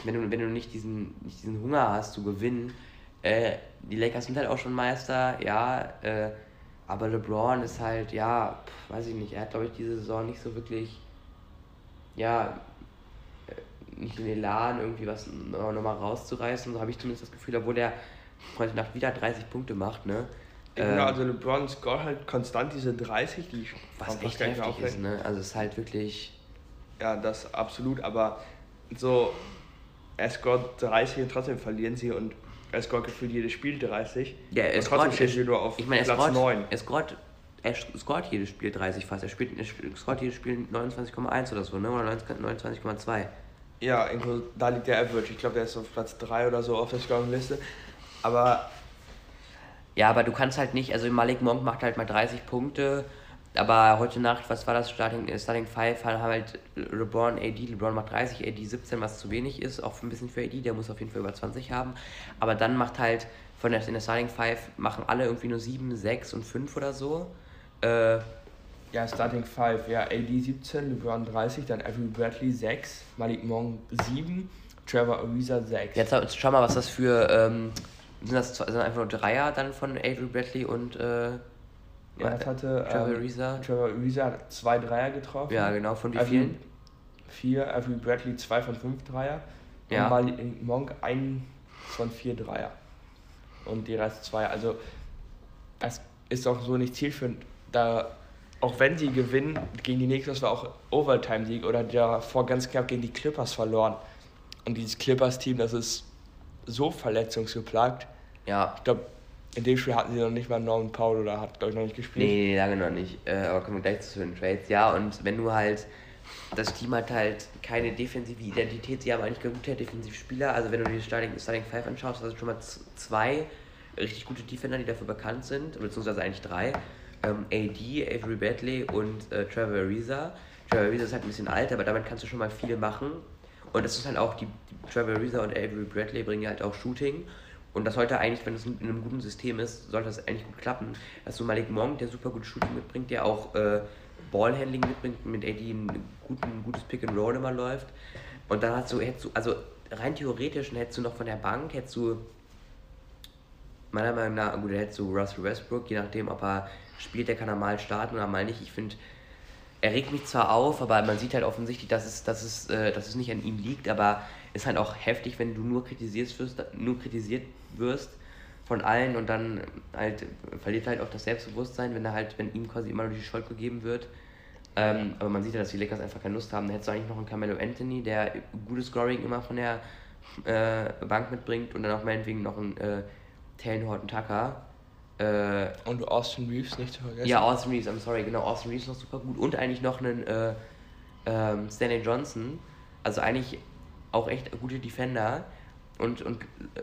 wenn du, wenn du nicht diesen, nicht diesen Hunger hast zu gewinnen, äh, die Lakers sind halt auch schon Meister, ja, äh, aber LeBron ist halt, ja, pf, weiß ich nicht, er hat glaube ich diese Saison nicht so wirklich, ja, äh, nicht den Elan, irgendwie was nochmal rauszureißen, so habe ich zumindest das Gefühl, obwohl er heute Nacht wieder 30 Punkte macht, ne? Genau, ähm, also LeBron scoret halt konstant diese 30, die was echt heftig ist, ne? Also es ist halt wirklich... Ja, das absolut, aber so, er scoret 30 und trotzdem verlieren sie und er scoret gefühlt jedes Spiel 30. Ja, er scoret, steht wieder auf ich meine, Platz scoret, 9. Er scoret, er scoret jedes Spiel 30 fast. Er, spielt, er scoret jedes Spiel 29,1 oder so, ne? Oder 29,2. Ja, da liegt der Average. Ich glaube, der ist auf Platz 3 oder so auf der Scoring-Liste. Aber ja, aber du kannst halt nicht, also Malik Monk macht halt mal 30 Punkte, aber heute Nacht, was war das, Starting, äh, Starting 5, haben halt LeBron, AD, LeBron macht 30, AD 17, was zu wenig ist, auch ein bisschen für AD, der muss auf jeden Fall über 20 haben, aber dann macht halt, von der, in der Starting 5 machen alle irgendwie nur 7, 6 und 5 oder so. Äh, ja, Starting 5, ja, AD 17, LeBron 30, dann Avery Bradley 6, Malik Monk 7, Trevor Ariza 6. Jetzt schau mal, was das für ähm, sind das sind einfach nur Dreier dann von Avery Bradley und äh, ja, das hatte Trevor ähm, Ariza. Trevor Ariza hat zwei Dreier getroffen. Ja, genau, von wie vielen? Vier, Avery Bradley zwei von fünf Dreier. Ja. Und Malik Monk ein von vier Dreier. Und die Rest zwei. Also, das ist auch so nicht zielführend. Da, auch wenn sie gewinnen, gegen die Knicks, das war auch Overtime-Sieg oder davor ganz knapp gegen die Clippers verloren. Und dieses Clippers-Team, das ist so verletzungsgeplagt. Ja. Ich glaube, in dem Spiel hatten sie noch nicht mal Norman Paul oder hat, glaube ich, noch nicht gespielt. Nee, nee, lange noch nicht. Äh, aber kommen wir gleich zu den Trades. Ja, und wenn du halt, das Team hat halt keine defensive Identität, sie haben eigentlich gute Defensivspieler. Also wenn du die Starting, Starting Five anschaust, hast du schon mal zwei richtig gute Defender, die dafür bekannt sind, beziehungsweise eigentlich drei. Ähm, AD, Avery Badley und äh, Trevor Ariza. Trevor Ariza ist halt ein bisschen alt, aber damit kannst du schon mal viel machen. Und das ist halt auch, die, die Trevor Ariza und Avery Bradley bringen halt auch Shooting. Und das sollte eigentlich, wenn es in einem guten System ist, sollte das eigentlich gut klappen. Dass so Malik Monk, der super gut Shooting mitbringt, der auch äh, Ballhandling mitbringt, mit AD ein, guten, gutes Pick and Roll immer läuft. Und dann hast du, hättest du, also rein theoretisch hättest du noch von der Bank, hättest du meiner Meinung nach, gut, hättest du Russell Westbrook, je nachdem, ob er spielt, der kann er mal starten oder mal nicht. Ich finde, er regt mich zwar auf, aber man sieht halt offensichtlich, dass es, dass es, äh, dass es nicht an ihm liegt, aber ist halt auch heftig, wenn du nur kritisiert wirst, nur kritisiert wirst von allen und dann halt verliert halt auch das Selbstbewusstsein, wenn er halt, wenn ihm quasi immer nur die Schuld gegeben wird. Ähm, aber man sieht ja, dass die Lakers einfach keine Lust haben. Da hättest du eigentlich noch einen Carmelo Anthony, der gutes Scoring immer von der äh, Bank mitbringt und dann auch meinetwegen noch einen äh, Taylor Horton Tucker, äh, und Austin Reeves nicht zu vergessen. Ja, Austin Reeves, I'm sorry, genau, Austin Reeves noch super gut. Und eigentlich noch einen äh, ähm, Stanley Johnson. Also eigentlich auch echt gute Defender und, und äh,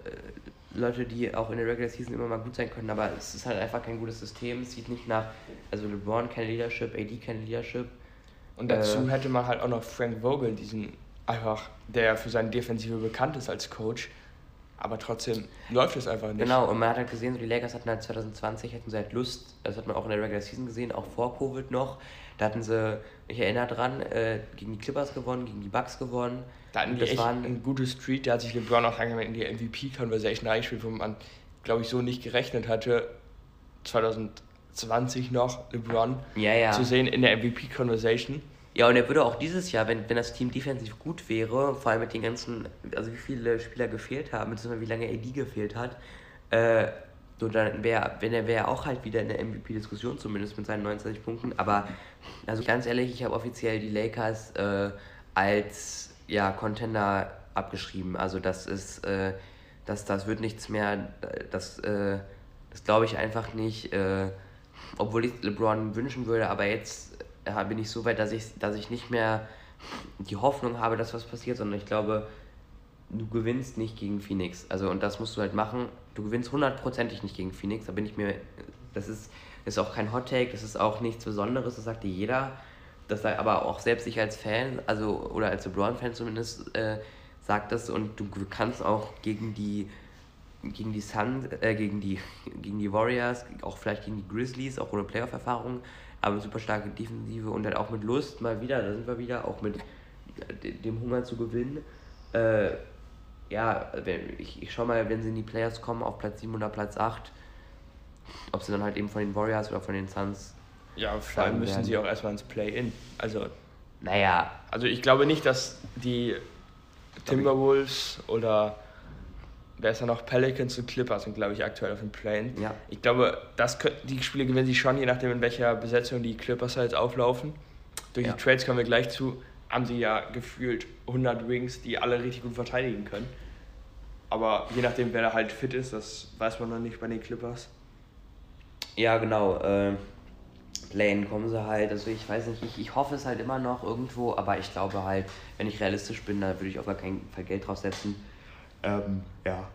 Leute, die auch in der Regular Season immer mal gut sein können, aber es ist halt einfach kein gutes System. Es sieht nicht nach, also LeBron keine Leadership, AD keine Leadership. Und dazu äh, hätte man halt auch noch Frank Vogel, diesen einfach, der für seine Defensive bekannt ist als Coach. Aber trotzdem läuft es einfach nicht. Genau, und man hat halt gesehen, so die Lakers hatten halt 2020, hätten sie halt Lust, das hat man auch in der Regular Season gesehen, auch vor Covid noch. Da hatten sie, ich erinnere dran, äh, gegen die Clippers gewonnen, gegen die Bucks gewonnen. Da hatten die das echt waren, ein gutes Street, da hat sich LeBron auch langsam in die MVP-Conversation reingespielt, wo man, glaube ich, so nicht gerechnet hatte, 2020 noch LeBron ja, ja. zu sehen in der MVP-Conversation. Ja, und er würde auch dieses Jahr, wenn, wenn das Team defensiv gut wäre, vor allem mit den ganzen, also wie viele Spieler gefehlt haben, beziehungsweise wie lange AD gefehlt hat, äh, so dann wäre, wenn er wäre auch halt wieder in der MVP-Diskussion, zumindest mit seinen 29 Punkten. Aber also ganz ehrlich, ich habe offiziell die Lakers äh, als ja, Contender abgeschrieben. Also das ist, äh, das, das wird nichts mehr, das, äh, das glaube ich einfach nicht, äh, obwohl ich LeBron wünschen würde, aber jetzt bin ich so weit, dass ich, dass ich nicht mehr die Hoffnung habe, dass was passiert, sondern ich glaube, du gewinnst nicht gegen Phoenix. Also, und das musst du halt machen. Du gewinnst hundertprozentig nicht gegen Phoenix. Da bin ich mir. Das ist, ist auch kein Hot Take, das ist auch nichts Besonderes, das sagt dir jeder. Das sagt aber auch selbst ich als Fan, also oder als LeBron-Fan zumindest, äh, sagt das und du kannst auch gegen die gegen die Suns, äh, gegen die gegen die Warriors, auch vielleicht gegen die Grizzlies, auch ohne Playoff-Erfahrung, aber super starke Defensive und dann auch mit Lust mal wieder, da sind wir wieder, auch mit dem Hunger zu gewinnen. Äh, ja, ich, ich schau mal, wenn sie in die Players kommen, auf Platz 7 oder Platz 8, ob sie dann halt eben von den Warriors oder von den Suns. Ja, vor allem müssen werden. sie auch erstmal ins Play-In. Also. Naja. Also ich glaube nicht, dass die Timberwolves oder wer ist da noch? Pelicans und Clippers sind, glaube ich, aktuell auf dem Plane. Ja. Ich glaube, das können, die Spiele gewinnen sie schon, je nachdem, in welcher Besetzung die Clippers halt auflaufen. Durch ja. die Trades kommen wir gleich zu, haben sie ja gefühlt 100 Wings, die alle richtig gut verteidigen können. Aber je nachdem, wer da halt fit ist, das weiß man noch nicht bei den Clippers. Ja, genau. Äh, Plane kommen sie halt. Also ich weiß nicht, ich, ich hoffe es halt immer noch irgendwo, aber ich glaube halt, wenn ich realistisch bin, da würde ich auch gar kein Geld draufsetzen. Ähm, ja.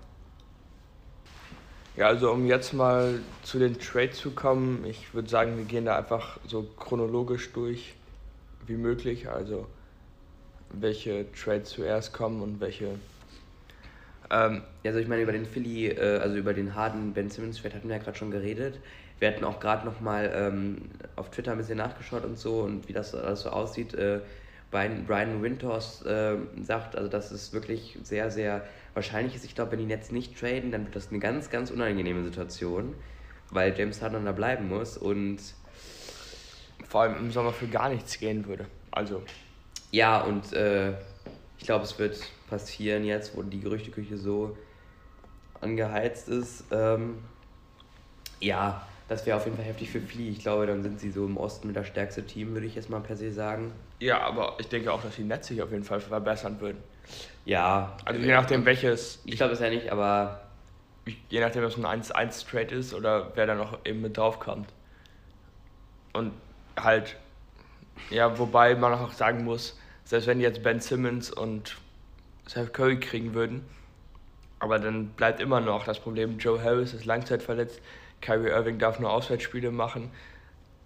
Ja, also um jetzt mal zu den Trades zu kommen, ich würde sagen, wir gehen da einfach so chronologisch durch wie möglich. Also welche Trades zuerst kommen und welche. Ähm, also ich meine, über den Philly, äh, also über den harten Ben Simmons Trade hatten wir ja gerade schon geredet. Wir hatten auch gerade nochmal ähm, auf Twitter ein bisschen nachgeschaut und so und wie das alles so aussieht. Äh, Brian, Brian Winters äh, sagt, also das ist wirklich sehr, sehr wahrscheinlich ist. Ich glaube, wenn die Nets nicht traden, dann wird das eine ganz, ganz unangenehme Situation, weil James Harden da bleiben muss und vor allem im Sommer für gar nichts gehen würde. Also. Ja, und äh, ich glaube, es wird passieren jetzt, wo die Gerüchteküche so angeheizt ist. Ähm, ja, das wäre auf jeden Fall heftig für Flea. Ich glaube, dann sind sie so im Osten mit das stärkste Team, würde ich jetzt mal per se sagen. Ja, aber ich denke auch, dass die Netz sich auf jeden Fall verbessern würden. Ja. Also je nachdem welches. Ich glaube es ja nicht, aber. Je nachdem, ob es ein 1-1-Trade ist oder wer da noch eben mit drauf kommt. Und halt, ja, wobei man auch sagen muss, selbst wenn jetzt Ben Simmons und Seth Curry kriegen würden, aber dann bleibt immer noch das Problem, Joe Harris ist langzeitverletzt, Kyrie Irving darf nur Auswärtsspiele machen,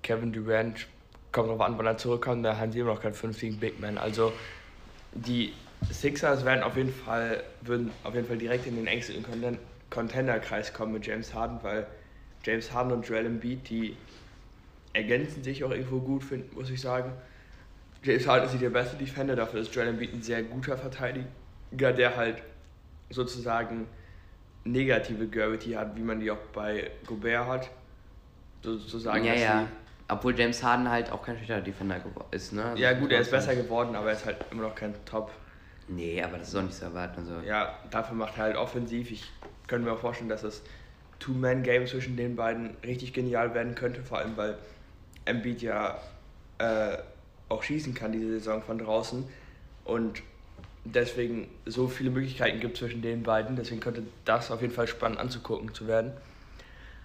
Kevin Durant kommt darauf an, wann er zurückkommt, da haben sie immer noch keinen fünftigen Big Man. Also die Sixers werden auf jeden Fall, würden auf jeden Fall direkt in den engsten Contender-Kreis kommen mit James Harden, weil James Harden und Joel Embiid, die ergänzen sich auch irgendwo gut, find, muss ich sagen. James Harden ist nicht der beste Defender, dafür ist Joel Embiid ein sehr guter Verteidiger, der halt sozusagen negative Gravity hat, wie man die auch bei Gobert hat. Sozusagen, ja, ja. Obwohl James Harden halt auch kein schlechter Defender ist, ne? Ja, gut, er ist besser geworden, aber er ist halt immer noch kein Top Nee, aber das ist auch nicht zu erwarten. Also. Ja, dafür macht er halt offensiv. Ich könnte mir auch vorstellen, dass das Two-Man-Game zwischen den beiden richtig genial werden könnte, vor allem weil Embiid ja äh, auch schießen kann diese Saison von draußen und deswegen so viele Möglichkeiten gibt zwischen den beiden. Deswegen könnte das auf jeden Fall spannend anzugucken zu werden.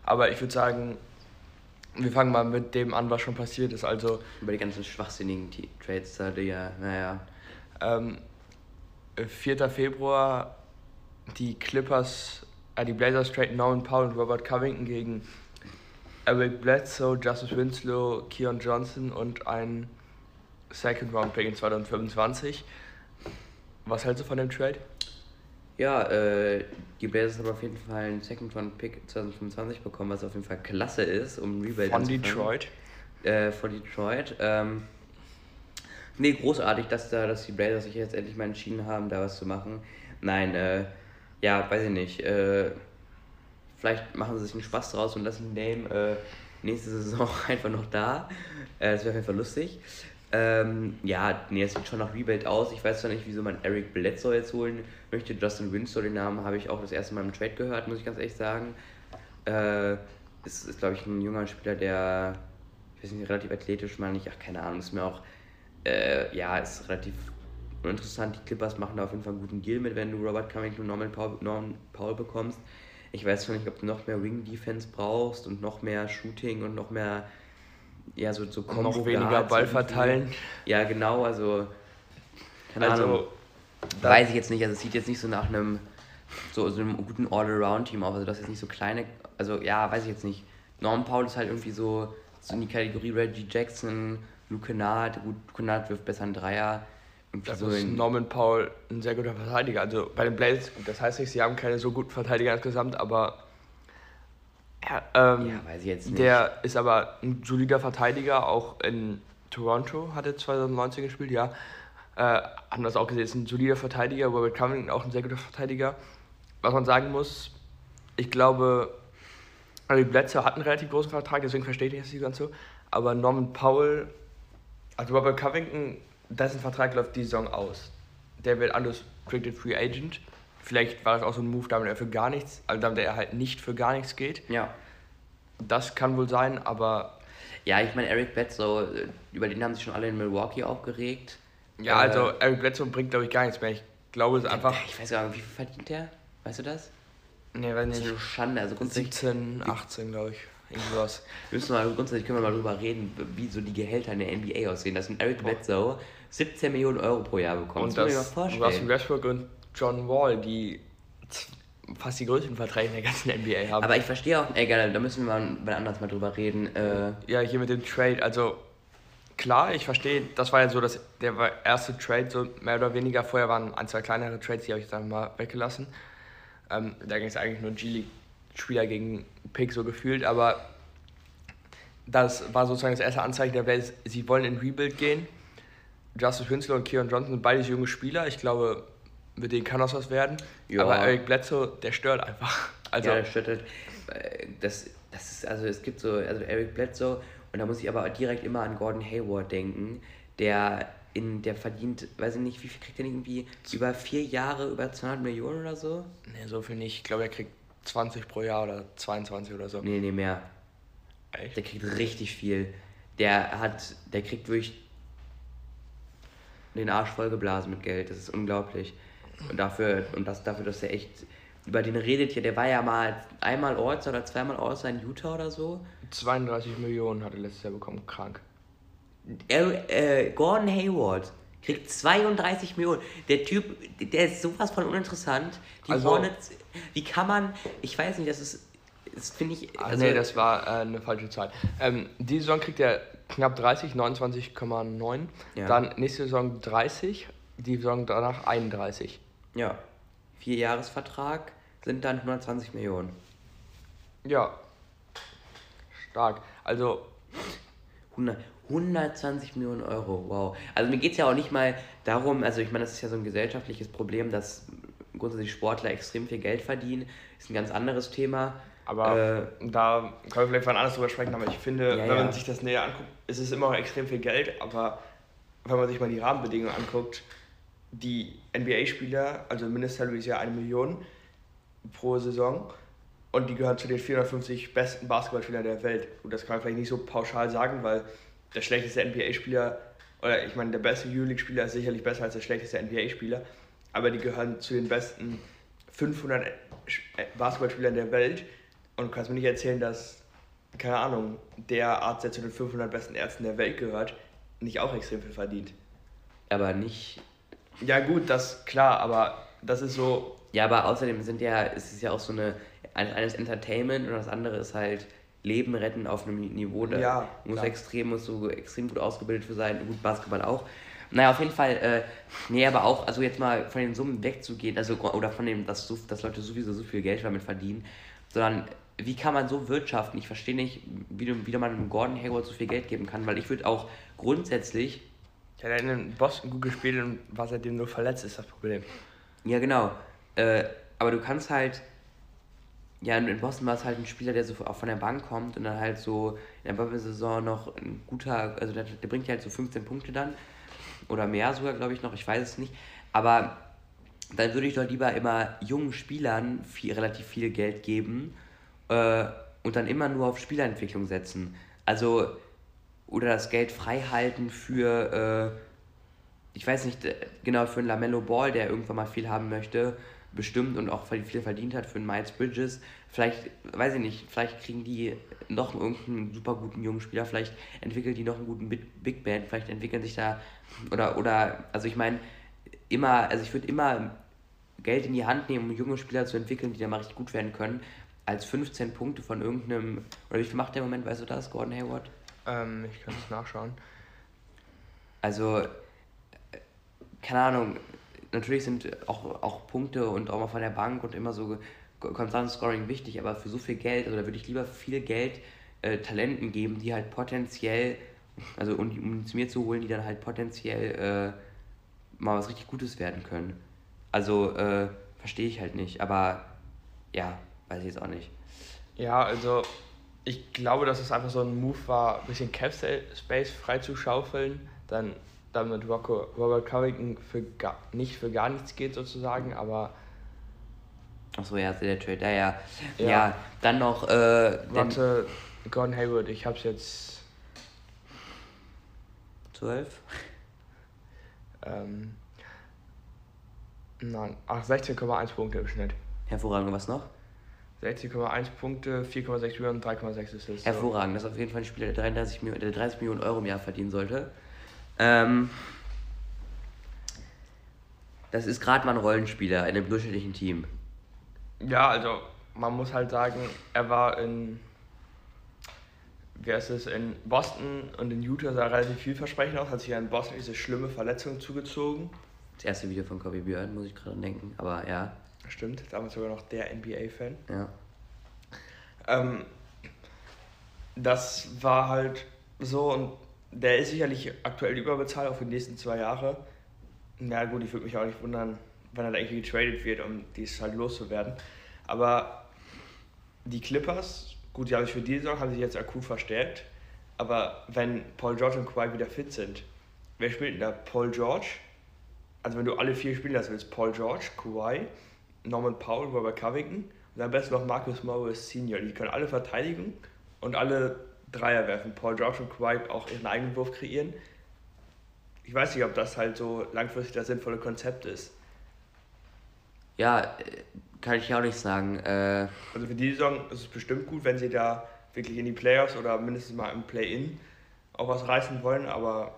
Aber ich würde sagen, wir fangen mal mit dem an, was schon passiert ist. Also über die ganzen schwachsinnigen Trades da, die ja, naja. Ähm, 4. Februar die Clippers, äh, die Blazers traden Norman Powell und Robert Covington gegen Eric Bledsoe, Justice Winslow, Keon Johnson und einen Second Round Pick in 2025. Was hältst du von dem Trade? Ja, äh, die Blazers haben auf jeden Fall einen Second Round Pick 2025 bekommen, was auf jeden Fall klasse ist, um Rebuild Von Detroit. Äh, von Detroit. Ähm, nee, großartig, dass da, dass die Blazers sich jetzt endlich mal entschieden haben, da was zu machen. Nein, äh, ja, weiß ich nicht. Äh, vielleicht machen sie sich einen Spaß draus und lassen Name äh, nächste Saison einfach noch da. Äh, das wäre auf jeden Fall lustig. Ähm, ja, nee, es sieht schon nach Rebuild aus. Ich weiß zwar nicht, wieso man Eric Bledsoe jetzt holen möchte. Justin Winslow, den Namen habe ich auch das erste Mal im Trade gehört, muss ich ganz ehrlich sagen. Äh, ist, ist glaube ich, ein junger Spieler, der, ich weiß nicht, relativ athletisch, meine ich, ach, keine Ahnung, ist mir auch, äh, ja, ist relativ uninteressant. Die Clippers machen da auf jeden Fall einen guten Deal mit, wenn du Robert Covington und Norman Paul, Norman Paul bekommst. Ich weiß zwar nicht, ob du noch mehr Wing Defense brauchst und noch mehr Shooting und noch mehr ja, so, so Noch weniger Ball verteilen. Ja, genau, also. Keine also, Ahnung. Weiß ich jetzt nicht, also es sieht jetzt nicht so nach einem so, so einem guten All-Around-Team aus, also das ist nicht so kleine, also ja, weiß ich jetzt nicht. Norman Paul ist halt irgendwie so, so in die Kategorie Reggie Jackson, Luke Kennard, gut, Kennard wirft besser einen Dreier. Da so ist Norman Paul ein sehr guter Verteidiger. Also bei den Blazers, das heißt nicht, sie haben keine so guten Verteidiger insgesamt, aber ja, ähm, ja, weiß ich jetzt nicht. Der ist aber ein solider Verteidiger, auch in Toronto hat er 2019 gespielt, ja. Äh, haben das auch gesehen, ist ein solider Verteidiger, Robert Covington auch ein sehr guter Verteidiger. Was man sagen muss, ich glaube, also die Bledsoe hat einen relativ großen Vertrag, deswegen verstehe ich das nicht ganz so. Aber Norman Powell, also Robert Covington, dessen Vertrag läuft die Saison aus. Der wird unrestricted Free Agent. Vielleicht war das auch so ein Move, damit er für gar nichts, also damit er halt nicht für gar nichts geht. Ja. Das kann wohl sein, aber. Ja, ich meine, Eric Bledsoe, über den haben sich schon alle in Milwaukee aufgeregt. Ja, also äh, Eric Bledsoe bringt, glaube ich, gar nichts mehr. Ich glaube es einfach. Ich weiß gar nicht, wie viel verdient der? Weißt du das? Nee, weiß nicht. Das ist eine Schande. Also grundsätzlich 17, 18, glaube ich. Irgendwas. Wir müssen mal, grundsätzlich können wir mal drüber reden, wie so die Gehälter in der NBA aussehen. Dass ein Eric Bledsoe 17 Millionen Euro pro Jahr bekommt. Und das, das muss ich mir vorstellen. Russell Westbrook und John Wall, die fast die größten Verträge in der ganzen NBA haben. Aber ich verstehe auch, egal, da müssen wir mal anders mal drüber reden. Äh ja, hier mit dem Trade, also klar, ich verstehe, das war ja so dass der erste Trade, so mehr oder weniger. Vorher waren ein, zwei kleinere Trades, die habe ich jetzt einfach mal weggelassen. Ähm, da ging es eigentlich nur G-League-Spieler gegen Pick so gefühlt, aber das war sozusagen das erste Anzeichen der Welt, sie wollen in Rebuild gehen. Justice Winslow und Kieran Johnson sind beide junge Spieler. Ich glaube, mit denen kann das was werden. Ja. Aber Eric Bledsoe, der stört einfach. Also ja, der stört halt. Das, das ist, also es gibt so, also Eric Bledsoe, und da muss ich aber direkt immer an Gordon Hayward denken, der in, der verdient, weiß ich nicht, wie viel kriegt der irgendwie? Über vier Jahre über 200 Millionen oder so? Nee, so viel nicht. Ich glaube, er kriegt 20 pro Jahr oder 22 oder so. Nee, nee, mehr. Echt? Der kriegt richtig viel. Der hat, der kriegt wirklich den Arsch vollgeblasen mit Geld. Das ist unglaublich. Und dafür, und das dafür, dass er echt, über den redet hier, der war ja mal einmal Orts oder zweimal Orts in Utah oder so. 32 Millionen hat er letztes Jahr bekommen, krank. Er, äh, Gordon Hayward kriegt 32 Millionen. Der Typ, der ist sowas von uninteressant. Die also, Hornets, wie kann man, ich weiß nicht, das ist, das finde ich. Ah, also, nee, das war äh, eine falsche Zahl. Ähm, die Saison kriegt er knapp 30, 29,9. Ja. Dann nächste Saison 30, die Saison danach 31. Ja. Vierjahresvertrag sind dann 120 Millionen. Ja. Stark. Also. 100, 120 Millionen Euro, wow. Also mir geht es ja auch nicht mal darum, also ich meine, das ist ja so ein gesellschaftliches Problem, dass grundsätzlich Sportler extrem viel Geld verdienen. Ist ein ganz anderes Thema. Aber äh, da können wir vielleicht mal anders drüber sprechen, aber ich finde, ja, wenn ja. man sich das näher anguckt, ist es immer noch extrem viel Geld, aber wenn man sich mal die Rahmenbedingungen anguckt, die NBA-Spieler, also Mindestsalary ist ja eine Million pro Saison und die gehören zu den 450 besten Basketballspielern der Welt. Gut, das kann man vielleicht nicht so pauschal sagen, weil der schlechteste NBA-Spieler, oder ich meine, der beste Euroleague-Spieler ist sicherlich besser als der schlechteste NBA-Spieler, aber die gehören zu den besten 500 Basketballspielern der Welt und du kannst mir nicht erzählen, dass, keine Ahnung, der Arzt, der zu den 500 besten Ärzten der Welt gehört, nicht auch extrem viel verdient. Aber nicht ja, gut, das klar, aber das ist so. Ja, aber außerdem sind ja, ist es ja auch so eine, eines Entertainment und das andere ist halt Leben retten auf einem Niveau. Da ja, muss klar. extrem, muss so extrem gut ausgebildet für sein, gut Basketball auch. Naja, auf jeden Fall, äh, nee, aber auch, also jetzt mal von den Summen wegzugehen, also oder von dem, dass, so, dass Leute sowieso so viel Geld damit verdienen, sondern wie kann man so wirtschaften? Ich verstehe nicht, wie, du, wie man einem Gordon Hayward so viel Geld geben kann, weil ich würde auch grundsätzlich. Ja, der hat in Boston gut gespielt und war seitdem nur verletzt, ist das Problem. Ja, genau. Äh, aber du kannst halt ja, in Boston war es halt ein Spieler, der so auch von der Bank kommt und dann halt so in der Bubble-Saison noch ein guter, also der, der bringt ja halt so 15 Punkte dann. Oder mehr sogar, glaube ich noch, ich weiß es nicht. Aber dann würde ich doch lieber immer jungen Spielern viel, relativ viel Geld geben äh, und dann immer nur auf Spielerentwicklung setzen. Also, oder das Geld frei halten für, äh, ich weiß nicht, äh, genau, für einen Lamello Ball, der irgendwann mal viel haben möchte bestimmt und auch viel verdient hat für einen Miles Bridges. Vielleicht, weiß ich nicht, vielleicht kriegen die noch irgendeinen super guten jungen Spieler, vielleicht entwickelt die noch einen guten Big Band, vielleicht entwickeln sich da, oder, oder also ich meine, immer, also ich würde immer Geld in die Hand nehmen, um junge Spieler zu entwickeln, die dann mal richtig gut werden können, als 15 Punkte von irgendeinem, oder wie viel macht der im Moment, weißt du das, Gordon Hayward? Ähm, ich kann es nachschauen. Also, äh, keine Ahnung, natürlich sind auch, auch Punkte und auch mal von der Bank und immer so konstantes Scoring wichtig, aber für so viel Geld, also da würde ich lieber viel Geld äh, Talenten geben, die halt potenziell, also um, um zu mir zu holen, die dann halt potenziell äh, mal was richtig Gutes werden können. Also äh, verstehe ich halt nicht, aber ja, weiß ich jetzt auch nicht. Ja, also ich glaube, dass es einfach so ein Move war, ein bisschen Cap Space freizuschaufeln, dann damit Robert Covington für gar, nicht für gar nichts geht sozusagen, aber Achso, ja, der Trade, ja, ja. Ja, ja dann noch. Äh, Warte, Gordon Hayward, ich hab's jetzt. 12? Ähm. Nein, ach, 16,1 Punkte im Schnitt. Hervorragend, was noch? 16,1 Punkte, 4,6 Rebounds, 3,6 Assists. Hervorragend, das ist auf jeden Fall ein Spieler, der 33 Millionen, der 30 Millionen Euro im Jahr verdienen sollte. Ähm, das ist gerade mal ein Rollenspieler in einem durchschnittlichen Team. Ja, also man muss halt sagen, er war in, wie heißt es, in Boston und in Utah sah relativ vielversprechend aus, hat sich ja in Boston diese schlimme Verletzung zugezogen. Das erste Video von Kobe Björn, muss ich gerade denken, aber ja. Stimmt, damals sogar noch der NBA-Fan. Ja. Ähm, das war halt so und der ist sicherlich aktuell überbezahlt, auch für die nächsten zwei Jahre. Na gut, ich würde mich auch nicht wundern, wenn er da irgendwie getradet wird, um dies halt loszuwerden. Aber die Clippers, gut, die haben sich für die Saison haben sich jetzt akut verstärkt. Aber wenn Paul George und Kawhi wieder fit sind, wer spielt denn da? Paul George? Also wenn du alle vier spielen lassen willst, Paul George, Kawhi, Norman Powell, Robert Covington und am besten noch Marcus Morris Senior. Die können alle verteidigen und alle Dreier werfen. Paul George und Kawhi auch ihren eigenen Wurf kreieren. Ich weiß nicht, ob das halt so langfristig das sinnvolle Konzept ist. Ja, kann ich auch nicht sagen. Äh also für die Saison ist es bestimmt gut, wenn sie da wirklich in die Playoffs oder mindestens mal im Play-In auch was reißen wollen, aber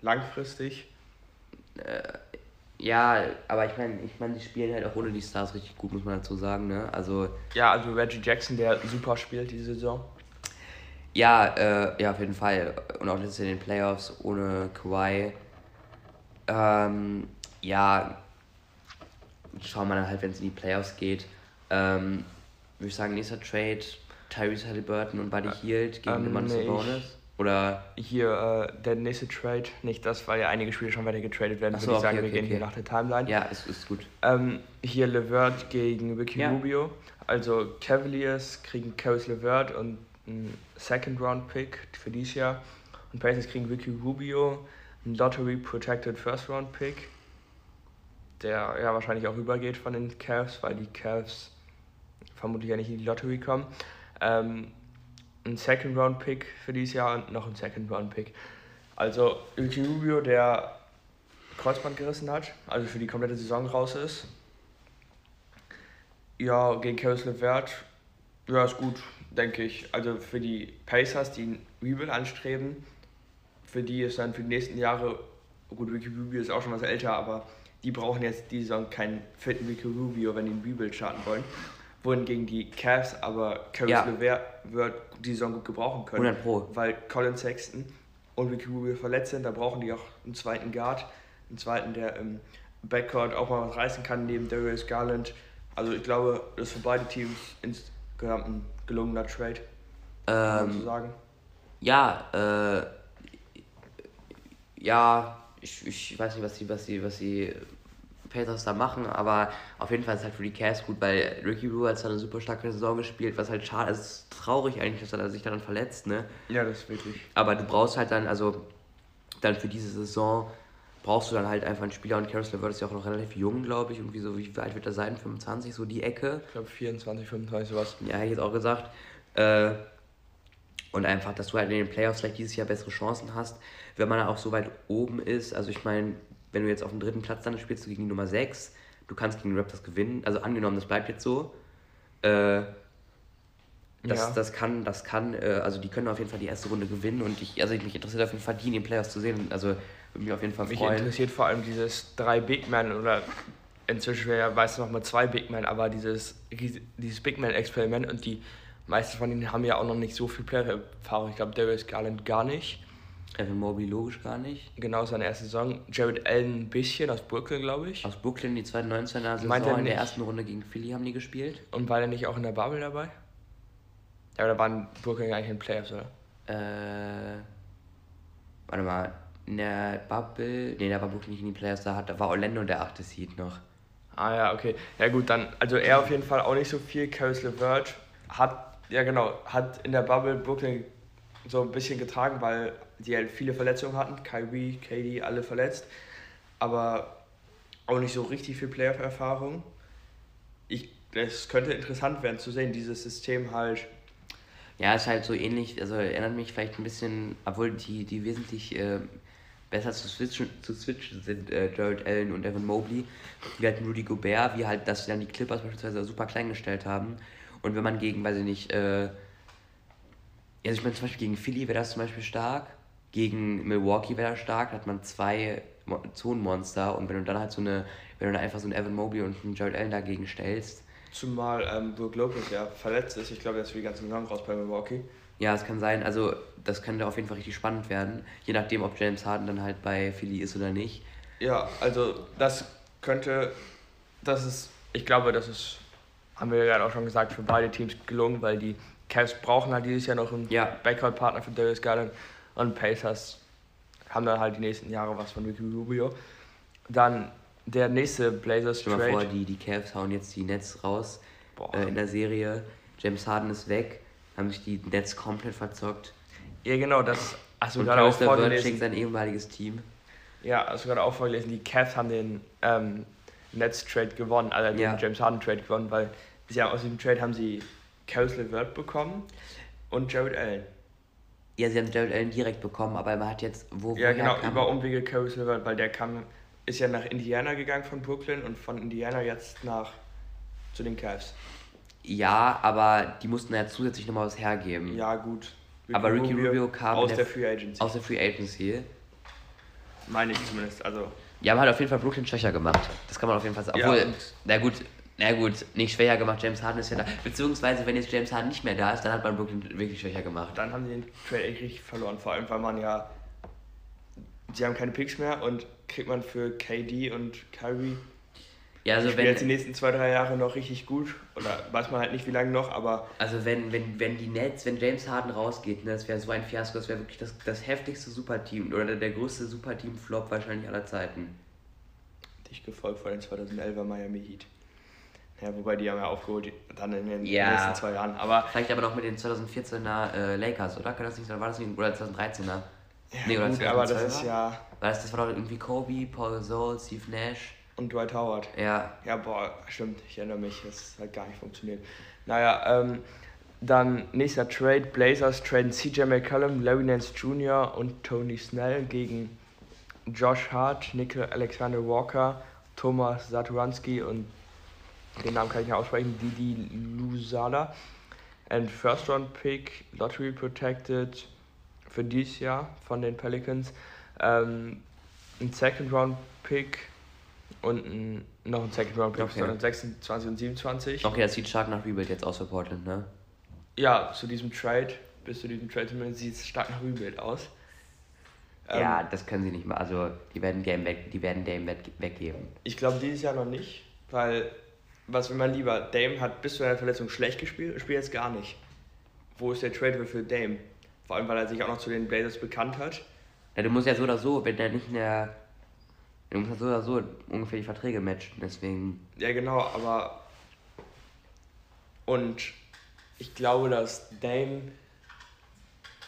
langfristig. Äh, ja, aber ich meine, ich mein, die spielen halt auch ohne die Stars richtig gut, muss man dazu sagen. Ne? Also, ja, also Reggie Jackson, der super spielt diese Saison. Ja, äh, ja, auf jeden Fall. Und auch letztes in den Playoffs ohne Kawhi. Ähm, ja, schauen wir dann halt, wenn es in die Playoffs geht. Ähm, würde ich sagen, nächster Trade, Tyrese Halliburton und Buddy Hield gegen ähm, Demontis nee, Bonus. Oder? Hier, äh, der nächste Trade, nicht das, weil ja einige Spiele schon weiter getradet werden, so, würde ich sagen, okay, wir gehen okay. hier nach der Timeline. Ja, ist, ist gut. Ähm, hier Levert gegen Ricky ja. Rubio. Also Cavaliers kriegen Caris Levert und einen Second-Round-Pick für dieses Jahr. Und Pacers kriegen Ricky Rubio, einen Lottery-Protected First-Round-Pick, der ja wahrscheinlich auch übergeht von den Cavs, weil die Cavs vermutlich ja nicht in die Lottery kommen. Ähm, ein Second-Round-Pick für dieses Jahr und noch ein Second-Round-Pick. Also Ricky Rubio, der Kreuzband gerissen hat, also für die komplette Saison raus ist. Ja, gegen Caris LeVert, ja, ist gut denke ich. Also für die Pacers, die ein Rebuild anstreben, für die ist dann für die nächsten Jahre, gut, Ricky Rubio ist auch schon was älter, aber die brauchen jetzt die Saison keinen fitten Ricky Rubio, wenn die ein Rebuild starten wollen. wohingegen die Cavs aber Caris ja. LeVert wird die Saison gut gebrauchen können. 100 Pro. Weil Colin Sexton und Ricky Rubio verletzt sind, da brauchen die auch einen zweiten Guard, einen zweiten, der im Backcourt auch mal was reißen kann, neben Darius Garland. Also ich glaube, das ist für beide Teams insgesamt ein gelungener Trade, ähm, zu sagen. Ja, äh, ja, ich, ich weiß nicht, was sie, was sie, was sie Pacers da machen, aber auf jeden Fall ist es halt für die Cavs gut, weil Ricky Rue hat eine super starke Saison gespielt, was halt schade ist. Es ist traurig eigentlich, dass er sich dann verletzt, ne? Ja, das ist wirklich. Aber du brauchst halt dann, also dann für diese Saison brauchst du dann halt einfach einen Spieler und Caris LeVert ist ja auch noch relativ jung, glaube ich, irgendwie so, wie alt wird er sein? 25, so die Ecke? Ich glaube 24, 25, sowas. Ja, hätte ich jetzt auch gesagt. Äh, und einfach, dass du halt in den Playoffs vielleicht dieses Jahr bessere Chancen hast, wenn man auch so weit oben ist. Also ich meine, wenn du jetzt auf dem dritten Platz dann spielst du gegen die Nummer 6, du kannst gegen die Raptors gewinnen. Also angenommen, das bleibt jetzt so. Äh, das, ja. das kann, das kann, äh, also die können auf jeden Fall die erste Runde gewinnen und ich, also mich interessiert auf jeden Fall, die in den Playoffs zu sehen. Also würde mich auf jeden Fall freuen. Mich interessiert vor allem dieses drei Big Men oder inzwischen wäre, weißt du noch mal zwei Big Men, aber dieses, dieses Big Man-Experiment und die meisten von ihnen haben ja auch noch nicht so viel Player-Erfahrung. Ich glaube, Darius Garland gar nicht. Evan Mobley logisch gar nicht. Genau, seine erste Saison. Jared Allen ein bisschen aus Brooklyn, glaube ich. Aus Brooklyn, die 2019er Saison in der ersten Runde gegen Philly haben die gespielt. Und war er nicht auch in der Bubble dabei? Ja, oder waren Brooklyn eigentlich in Playoffs, oder? Äh. Warte mal. In der Bubble. Ne, da war Brooklyn nicht in die Playoffs, da, hat, da war Orlando der achte Seed noch. Ah ja, okay. Ja gut, dann, also er auf jeden Fall auch nicht so viel. Caris LeVert hat, ja genau, hat in der Bubble Brooklyn so ein bisschen getragen, weil die halt viele Verletzungen hatten. Kyrie, KD, alle verletzt. Aber auch nicht so richtig viel Playoff-Erfahrung. es könnte interessant werden zu sehen, dieses System halt. Ja, ist halt so ähnlich, also erinnert mich vielleicht ein bisschen, obwohl die, die wesentlich äh, besser zu switchen, zu switchen sind, äh, Jared Allen und Evan Mobley, wie halt Rudy Gobert, wie halt, dass sie dann die Clippers beispielsweise super klein gestellt haben. Und wenn man gegen, weiß ich nicht, äh, also ich meine zum Beispiel gegen Philly wäre das zum Beispiel stark, gegen Milwaukee wäre das stark, da hat man zwei Zonenmonster und wenn du dann halt so eine, wenn du dann einfach so einen Evan Mobley und einen Jared Allen dagegen stellst. Zumal ähm, Brook Lopez ja verletzt ist, ich glaube, der ist für die ganze Saison raus bei Milwaukee. Ja, es kann sein, also das könnte auf jeden Fall richtig spannend werden, je nachdem, ob James Harden dann halt bei Philly ist oder nicht. Ja, also das könnte, das ist, ich glaube, das ist, haben wir ja gerade auch schon gesagt, für beide Teams gelungen, weil die Cavs brauchen halt dieses Jahr noch einen ja. Backcourt-Partner für Darius Garland und Pacers haben dann halt die nächsten Jahre was von Ricky Rubio. Dann der nächste Blazers Trade. Stell mal vor, die, die Cavs hauen jetzt die Nets raus äh, in der Serie. James Harden ist weg, haben sich die Nets komplett verzockt. Ja, genau, das hast du gerade auch vorgelesen. sein ehemaliges Team. Ja, hast du gerade auch vorgelesen, die Cavs haben den ähm, Nets Trade gewonnen, also den ja. James Harden Trade gewonnen, weil sie haben aus diesem Trade haben sie Caris LeVert bekommen und Jared Allen. Ja, sie haben Jared Allen direkt bekommen, aber man hat jetzt wo Ja, genau, kam? über Umwege Caris LeVert, weil der kam, ist ja nach Indiana gegangen von Brooklyn und von Indiana jetzt nach zu den Cavs. Ja, aber die mussten ja zusätzlich nochmal was hergeben. Ja, gut. Ricky aber Ricky Rubio, Rubio kam aus der, der, Free Agency. Aus der Free Agency. Meine ich zumindest, also. Ja, man hat auf jeden Fall Brooklyn schwächer gemacht. Das kann man auf jeden Fall sagen. Obwohl, ja, na gut, na gut, nicht schwächer gemacht, James Harden ist ja da. Beziehungsweise, wenn jetzt James Harden nicht mehr da ist, dann hat man Brooklyn wirklich schwächer gemacht. Dann haben sie den Trade richtig verloren, vor allem weil man ja. Sie haben keine Picks mehr und kriegt man für KD und Kyrie. Ja, also wenn jetzt die nächsten zwei, drei Jahre noch richtig gut. Oder weiß man halt nicht, wie lange noch, aber. Also wenn, wenn, wenn die Nets, wenn James Harden rausgeht, ne, das wäre so ein Fiasko, das wäre wirklich das, das heftigste Superteam oder der größte Superteam-Flop wahrscheinlich aller Zeiten. Dich gefolgt von den 2011er Miami Heat. Ja, wobei die haben ja aufgeholt dann in den ja. nächsten zwei Jahren. Aber Vielleicht aber noch mit den 2014er äh, Lakers, oder? Kann das nicht sein? War das nicht? Oder 2013er? Ja, nee, oder gut, aber das ist ja. War das, das war doch irgendwie Kobe, Paul Gasol, Steve Nash. Und Dwight Howard. Ja. Ja, boah, stimmt, ich erinnere mich, das hat gar nicht funktioniert. Naja, ähm, dann nächster Trade: Blazers traden CJ McCollum, Larry Nance Jr. und Tony Snell gegen Josh Hart, Nickel Alexander Walker, Thomas Saturanski und den Namen kann ich nicht aussprechen, Didi Lusala. And First Round Pick, Lottery Protected für dieses Jahr von den Pelicans. Ähm, ein Second Round Pick und ein, noch ein Second Round Pick okay. 2026 und 27. Okay, das sieht stark nach Rebuild jetzt aus für Portland, ne? Ja, zu diesem Trade, bis zu diesem Trade sieht es stark nach Rebuild aus. Ja, ähm, das können sie nicht mal. Also die werden Dame, weg, die werden Dame weggeben. Ich glaube dieses Jahr noch nicht, weil was will man lieber? Dame hat bis zu einer Verletzung schlecht gespielt, spielt jetzt gar nicht. Wo ist der Trade für Dame? Vor allem, weil er sich auch noch zu den Blazers bekannt hat. Ja, du musst ja so oder so, wenn der nicht mehr. Du musst ja so oder so ungefähr die Verträge matchen, deswegen. Ja, genau, aber. Und ich glaube, dass Dame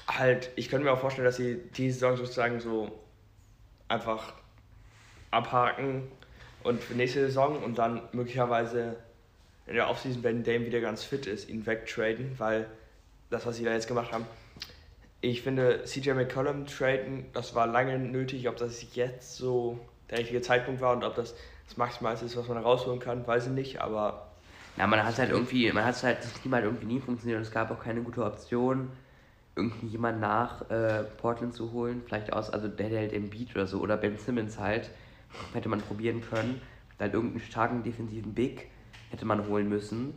halt, ich könnte mir auch vorstellen, dass sie die Saison sozusagen so einfach abhaken und für nächste Saison und dann möglicherweise in der Offseason, wenn Dame wieder ganz fit ist, ihn wegtraden, weil das, was sie da jetzt gemacht haben, ich finde, CJ McCollum traden, das war lange nötig, ob das jetzt so der richtige Zeitpunkt war und ob das das Maximalste ist, was man rausholen kann, weiß ich nicht, aber. Ja, man hat halt irgendwie, man hat halt, das Team halt irgendwie nie funktioniert und es gab auch keine gute Option irgendjemand nach äh, Portland zu holen, vielleicht aus, also der, der halt im Beat oder so, oder Ben Simmons halt, hätte man probieren können. Dann irgendeinen starken defensiven Big hätte man holen müssen.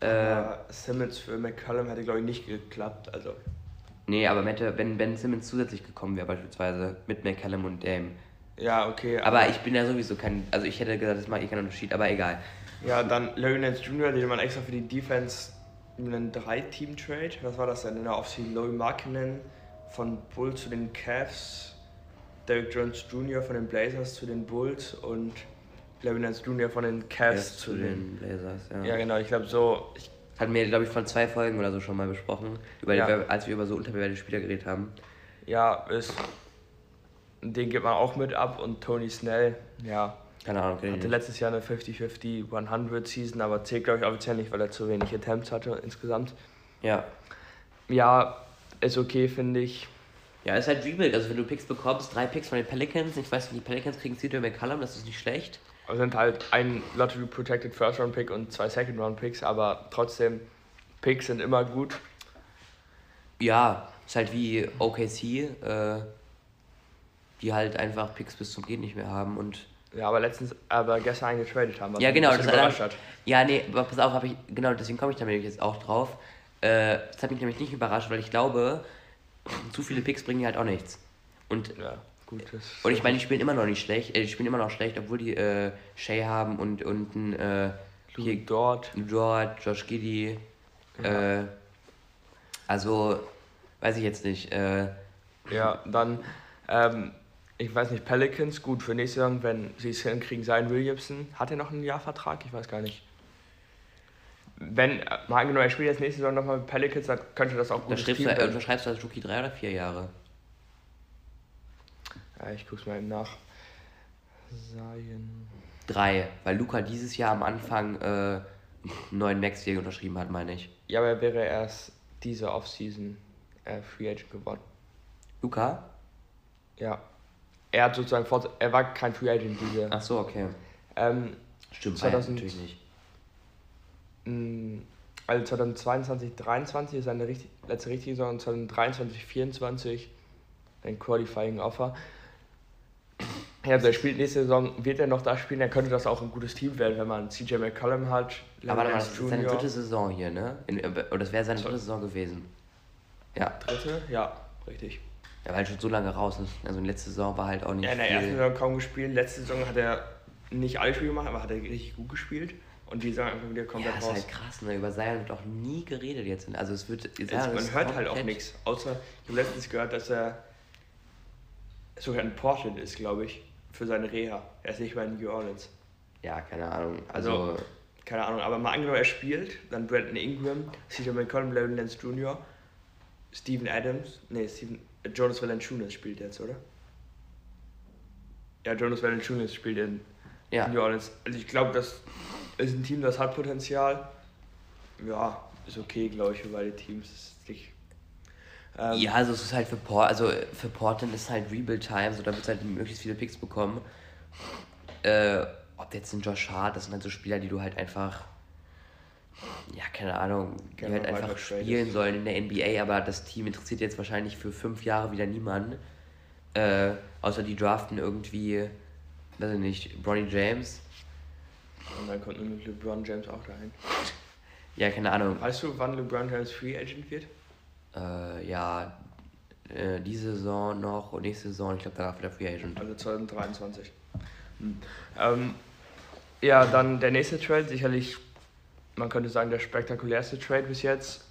Äh, Simmons für McCallum hätte, glaube ich, nicht geklappt. Also. Nee, aber hätte, wenn Ben Simmons zusätzlich gekommen wäre, beispielsweise mit McCallum und Dame. Ja, okay. Aber, aber, ich bin ja sowieso kein. Also ich hätte gesagt, das macht eh keinen Unterschied, aber egal. Ja, dann Larry Nance Jr., den man extra für die Defense einen Drei-Team-Trade. Was war das denn in der Offseason? Louis Markinen von Bulls zu den Cavs, Derrick Jones Jr. von den Blazers zu den Bulls und Larry Nance Jr. von den Cavs yes, zu, den, den Blazers. Ja, ja genau. Ich glaube so. Ich hatten wir, glaube ich, von zwei Folgen oder so schon mal besprochen, über ja. die, als wir über so unterbewertete Spieler geredet haben. Ja, ist, den gibt man auch mit ab und Tony Snell, ja, keine Ahnung. Hatte nicht. letztes Jahr eine 50-50 100 Season, aber zählt glaube ich offiziell nicht, weil er zu wenig Attempts hatte insgesamt. Ja. Ja, ist okay, finde ich. Ja, ist halt Rebuild. Also wenn du Picks bekommst, drei Picks von den Pelicans, ich weiß nicht, die Pelicans kriegen CJ McCallum, das ist nicht schlecht. Also sind halt ein Lottery Protected First Round Pick und zwei Second Round Picks, aber trotzdem Picks sind immer gut. Ja, ist halt wie OKC, äh, die halt einfach Picks bis zum Geht nicht mehr haben und ja, aber letztens, aber gestern einen getradet haben. Was ja, genau. Das überrascht hat. Ja, nee, aber pass auf, ich, genau, deswegen komme ich damit jetzt auch drauf. Äh, das hat mich nämlich nicht überrascht, weil ich glaube, zu viele Picks bringen halt auch nichts. Und, ja, gut. und ich meine, die spielen immer noch nicht schlecht. Äh, die spielen immer noch schlecht, obwohl die äh, Shay haben und, und ein äh, hier, Dort. Dort, Josh Giddy. Ja. Äh, also, weiß ich jetzt nicht. Äh, ja, dann ähm, ich weiß nicht, Pelicans, gut für nächste Saison, wenn sie es hinkriegen, sein Williamson. Hat er noch einen Jahrvertrag? Ich weiß gar nicht. Wenn, mal angenommen, er spielt jetzt nächste Saison nochmal mit Pelicans, dann könnte das auch gut sein. Du, unterschreibst du als Rookie drei oder vier Jahre? Ja, ich guck's mal eben nach. Seien. Drei, weil Luca dieses Jahr am Anfang äh, neuen Max-Deal unterschrieben hat, meine ich. Ja, aber er wäre erst diese Offseason äh, Free Agent geworden. Luca? Ja er hat sozusagen fort, er war kein Free Agent diese. Ach so, okay. Ähm, Stimmt, 2000, natürlich nicht. Mh, also 2022, 2023 ist seine richtig, letzte richtige Saison, 2023, 2024 ein Qualifying Offer. Also er spielt nächste Saison, wird er noch da spielen, er könnte das auch ein gutes Team werden, wenn man CJ McCollum hat. Aber das ist seine dritte Saison hier, ne? In, oder das wäre seine dritte Saison gewesen. Ja. Dritte? Ja, richtig. Er war halt schon so lange raus. Ne? Also in letzte Saison war halt auch nicht. Ja, in der ersten Saison kaum gespielt. Letzte Saison hat er nicht alle Spiele gemacht, aber hat er richtig gut gespielt. Und die sagen einfach wieder komplett ja, raus. ist halt krass, ne? Über Zion wird auch nie geredet jetzt. Also es wird. Jetzt, man hört halt auch nichts. Außer, ich habe letztens gehört, dass er sogar in Portland ist, glaube ich, für seine Reha. Er ist nicht mehr in New Orleans. Ja, keine Ahnung. Also, also keine Ahnung, aber mal angenommen, er spielt, dann Brandon Ingram, CJ McCollum, Larry Lance Jr., Steven Adams, nee, Steven, Jonas Valanciunas spielt jetzt, oder? Ja, Jonas Valanciunas spielt in ja. New Orleans. Also ich glaube, das ist ein Team, das hat Potenzial. Ja, ist okay, glaube ich, für beide Teams. Ähm, ja, also es ist halt für, Port, also für Portland ist halt Rebuild Time, so da wird halt möglichst viele Picks bekommen. Äh, ob jetzt ein Josh Hart, das sind halt so Spieler, die du halt einfach ja, keine Ahnung, die halt einfach spielen sollen in der NBA, aber das Team interessiert jetzt wahrscheinlich für fünf Jahre wieder niemanden. Äh, außer die draften irgendwie, weiß ich nicht, Bronny James. Und dann kommt nämlich LeBron James auch dahin. Ja, keine Ahnung. Weißt du, wann LeBron James Free Agent wird? Äh, ja, äh, diese Saison noch und nächste Saison, ich glaube, danach wieder Free Agent. Also 2023. Hm. Ähm, ja, dann der nächste Trade, sicherlich, man könnte sagen, der spektakulärste Trade bis jetzt.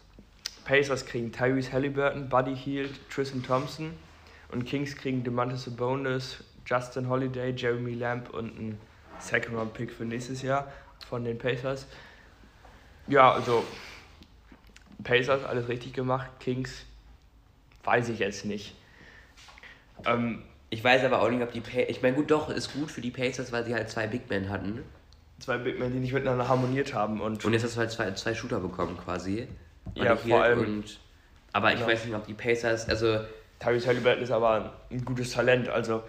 Pacers kriegen Tyrese Halliburton, Buddy Hield, Tristan Thompson und Kings kriegen Demantis Sabonis, Justin Holiday, Jeremy Lamb und ein Second-Round-Pick für nächstes Jahr von den Pacers. Ja, also Pacers alles richtig gemacht, Kings weiß ich jetzt nicht. Ähm, ich weiß aber auch nicht, ob die Pacers. Ich meine, gut, doch, ist gut für die Pacers, weil sie halt zwei Big Men hatten. Zwei Big Men, die nicht miteinander harmoniert haben. Und, und jetzt hast du halt zwei, zwei Shooter bekommen quasi. Ja, vor allem. Und, aber genau. ich weiß nicht, ob die Pacers. Also. Tyrese Halliburton ist aber ein gutes Talent, also.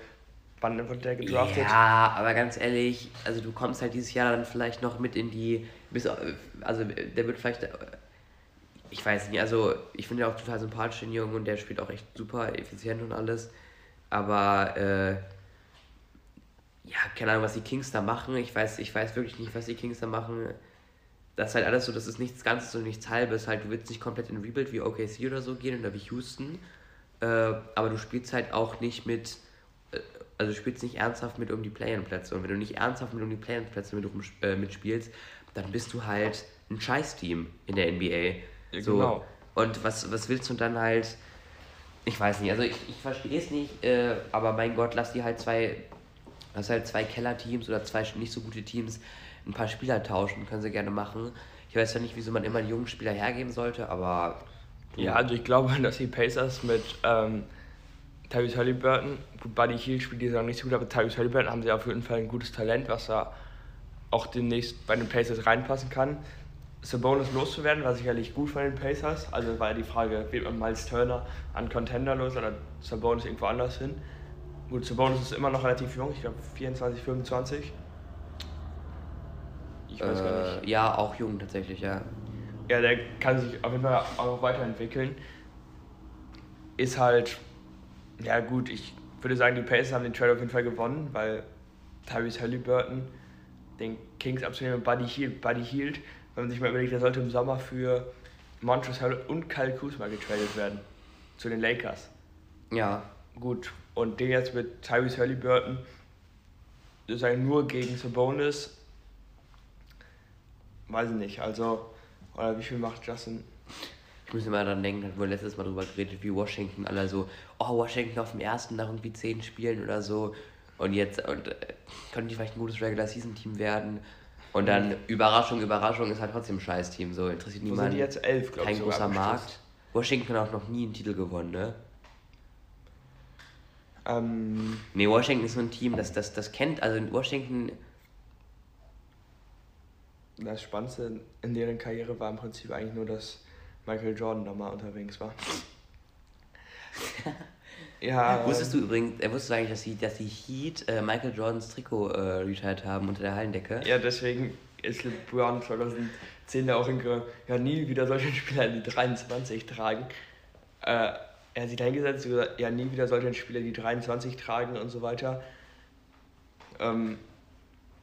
Wann wird der gedraftet? Ja, aber ganz ehrlich, also du kommst halt dieses Jahr dann vielleicht noch mit in die. Bis, also der wird vielleicht ich weiß nicht, also ich finde ja auch total sympathisch den Jungen und der spielt auch echt super effizient und alles. Aber äh, ja, keine Ahnung, was die Kings da machen. Ich weiß, ich weiß wirklich nicht, was die Kings da machen. Das ist halt alles so, das ist nichts Ganzes und nichts Halbes. Halt, du willst nicht komplett in Rebuild wie OKC oder so gehen oder wie Houston. Äh, aber du spielst halt auch nicht mit, äh, also du spielst nicht ernsthaft mit um die Play-In-Plätze. Und wenn du nicht ernsthaft mit um die Play-In-Plätze mit, äh, mitspielst, dann bist du halt ein Scheiß-Team in der NBA. Ja, so. Genau. Und was, was willst du dann halt? Ich weiß nicht, also ich, ich verstehe es nicht, äh, aber mein Gott, lass die halt zwei, lass halt zwei Kellerteams oder zwei nicht so gute Teams ein paar Spieler tauschen, können sie gerne machen. Ich weiß ja nicht, wieso man immer einen jungen Spieler hergeben sollte, aber. Ja, also ich glaube, dass die Pacers mit ähm, Tyrese Halliburton, Buddy Hield spielt die Saison nicht so gut, aber Tyrese Halliburton haben sie auf jeden Fall ein gutes Talent, was da auch demnächst bei den Pacers reinpassen kann. Sabonis loszuwerden, war sicherlich gut von den Pacers. Also war ja die Frage, wählt man Miles Turner an Contender los oder Sabonis irgendwo anders hin. Gut, Sabonis ist immer noch relativ jung, ich glaube 24, 25. Ich weiß äh, gar nicht. Ja, auch jung tatsächlich, ja. Ja, der kann sich auf jeden Fall auch noch weiterentwickeln. Ist halt, ja gut, ich würde sagen, die Pacers haben den Trade auf jeden Fall gewonnen, weil Tyrese Halliburton den Kings absolut Buddy Hield, Buddy Hield wenn man sich mal überlegt, der sollte im Sommer für Montrezl Harrell und Kyle Kuzma getradet werden. Zu den Lakers. Ja. Gut. Und den jetzt mit Tyrese Halliburton sozusagen nur gegen Sabonis. Weiß ich nicht. Also, oder wie viel macht Justin? Ich muss immer daran denken, hatten wir letztes Mal drüber geredet, wie Washington alle so, oh, Washington auf dem ersten nach irgendwie zehn Spielen oder so. Und jetzt und, äh, können die vielleicht ein gutes Regular Season Team werden. Und dann Überraschung, Überraschung ist halt trotzdem ein Scheiß-Team. So interessiert niemand. Sind die jetzt elf, glaube ich. Kein großer Markt. Washington hat auch noch nie einen Titel gewonnen, ne? Ähm. Nee, Washington ist so ein Team, das, das, das kennt, also in Washington. Das Spannendste in deren Karriere war im Prinzip eigentlich nur, dass Michael Jordan da mal unterwegs war. ja. Wusstest du übrigens, äh, wusstest du eigentlich, dass die, dass die Heat äh, Michael Jordans Trikot äh, retired haben unter der Hallendecke? Ja, deswegen ist LeBron 2010 auch in ja nie wieder solche Spieler die 23 tragen. Äh, er hat sich dahingesetzt und gesagt, ja nie wieder solche Spieler die 23 tragen und so weiter. Ähm,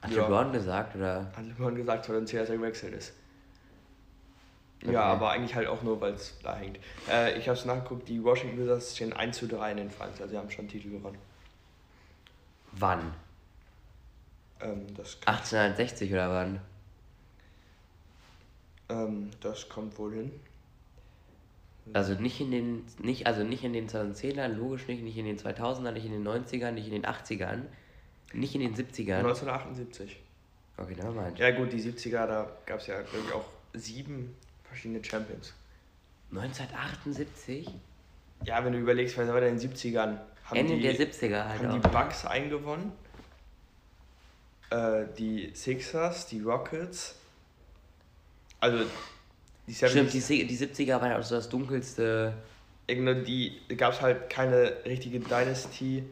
hat ja. LeBron gesagt, oder? Hat LeBron gesagt, weil er CSA gewechselt ist. Okay. Ja, aber eigentlich halt auch nur, weil es da hängt. Äh, ich habe es nachgeguckt, die Washington Wizards stehen 1 zu 3 in den Finals, also sie haben schon Titel gewonnen. Wann? Ähm, das 1860 oder wann? Ähm, das kommt wohl hin. Also nicht in den, nicht, also nicht in den 2010ern, logisch nicht, nicht in den 2000ern, nicht in den 90ern, nicht in den 80ern, nicht in den 70ern. 1978. Okay, da meint. Ja gut, die 70er, da gab es ja, glaube ich, auch sieben verschiedene Champions. 1978? Ja, wenn du überlegst, was war denn in den 70ern? Haben Ende die, der 70er halt Haben auch. die Bucks eingewonnen, äh, die Sixers, die Rockets, also die Stimmt, die, die 70er waren auch so das dunkelste. Irgendwie die gab es halt keine richtige Dynasty.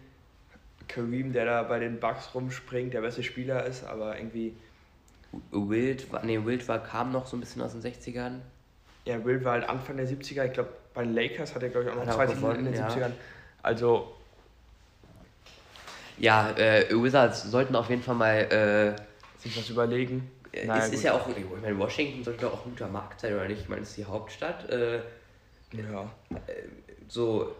Kareem, der da bei den Bucks rumspringt, der beste Spieler ist, aber irgendwie Wild, nee, Wild war, kam noch so ein bisschen aus den 60ern. Ja, Wild war halt Anfang der 70er. Ich glaube, bei den Lakers hat er, glaube ich, auch noch zwei Titel in den ja. 70ern. Also. Ja, äh, Wizards sollten auf jeden Fall mal äh, sich was überlegen. Naja, ist, ist ja auch, ich meine, Washington sollte auch ein guter Markt sein, oder nicht? Ich meine, es ist die Hauptstadt. Äh, ja. Äh, so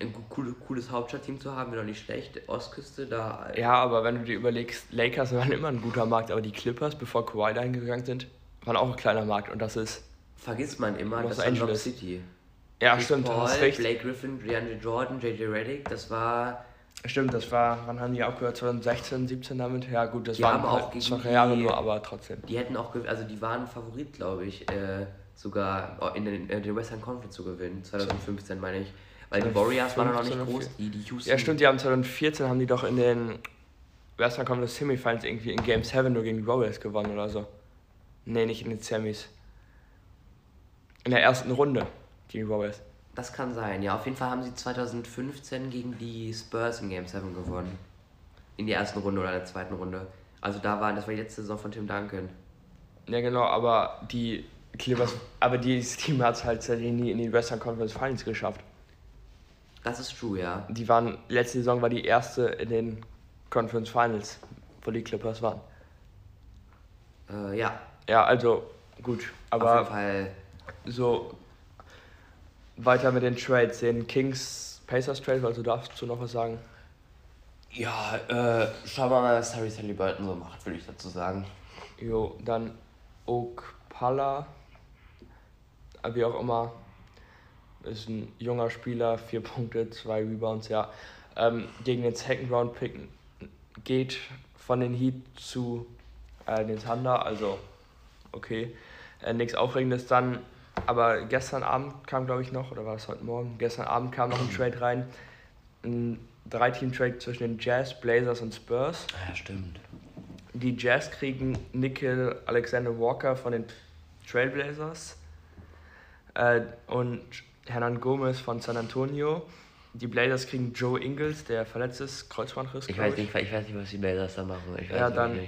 ein cooles, cooles Hauptstadtteam zu haben, wäre doch nicht schlecht. Ostküste, da. Ja, aber wenn du dir überlegst, Lakers waren immer ein guter Markt, aber die Clippers, bevor Kawhi dahin gegangen sind, waren auch ein kleiner Markt und das ist. Vergisst man immer, Los das Angeles. ist City. Ja, Chris stimmt. Paul, Blake Griffin, DeAndre Jordan, JJ Redick, das war. Stimmt, das war, wann haben die aufgehört? 2016, 17 damit? Ja, gut, das die waren auch halt zwei Jahre nur, aber trotzdem. Die hätten auch, also die waren Favorit, glaube ich, äh, sogar in den, in den Western Conference zu gewinnen, 2015 meine ich. Weil die Warriors waren noch nicht groß, die, die Houston. Ja, stimmt, die haben 2014 haben die doch in den Western Conference Semifinals irgendwie in Game 7 nur gegen die Warriors gewonnen oder so. Nee, nicht in den Semis. In der ersten Runde gegen die Warriors. Das kann sein, ja. Auf jeden Fall haben sie 2015 gegen die Spurs in Game 7 gewonnen. In der ersten Runde oder in der zweiten Runde. Also da waren, das war die letzte Saison von Tim Duncan. Ja genau, aber die Clippers, aber dieses Team hat es halt nie in die Western Conference Finals geschafft. Das ist true, ja. Die waren, letzte Saison war die erste in den Conference Finals, wo die Clippers waren. Äh, ja. Ja, also gut, aber Auf jeden Fall. so weiter mit den Trades, den Kings Pacers Trade, also darfst du noch was sagen? Ja, äh, schauen wir mal, was Harry Halliburton so macht, würde ich dazu sagen. Jo, dann Oak Pala, wie auch immer, ist ein junger Spieler, vier Punkte, zwei Rebounds, ja. Ähm, gegen den Second Round Pick geht von den Heat zu äh, den Thunder, also okay. Äh, nichts Aufregendes dann, aber gestern Abend kam, glaube ich, noch, oder war es heute Morgen? Gestern Abend kam noch ein Trade rein. Ein Drei-Team-Trade zwischen den Jazz, Blazers und Spurs. Ja, stimmt. Die Jazz kriegen Nickel Alexander Walker von den Trailblazers äh, und Hernan Gomez von San Antonio. Die Blazers kriegen Joe Ingles, der verletzt ist, Kreuzbandriss. Ich weiß, nicht, ich weiß nicht, was die Blazers da machen. Ich weiß ja, dann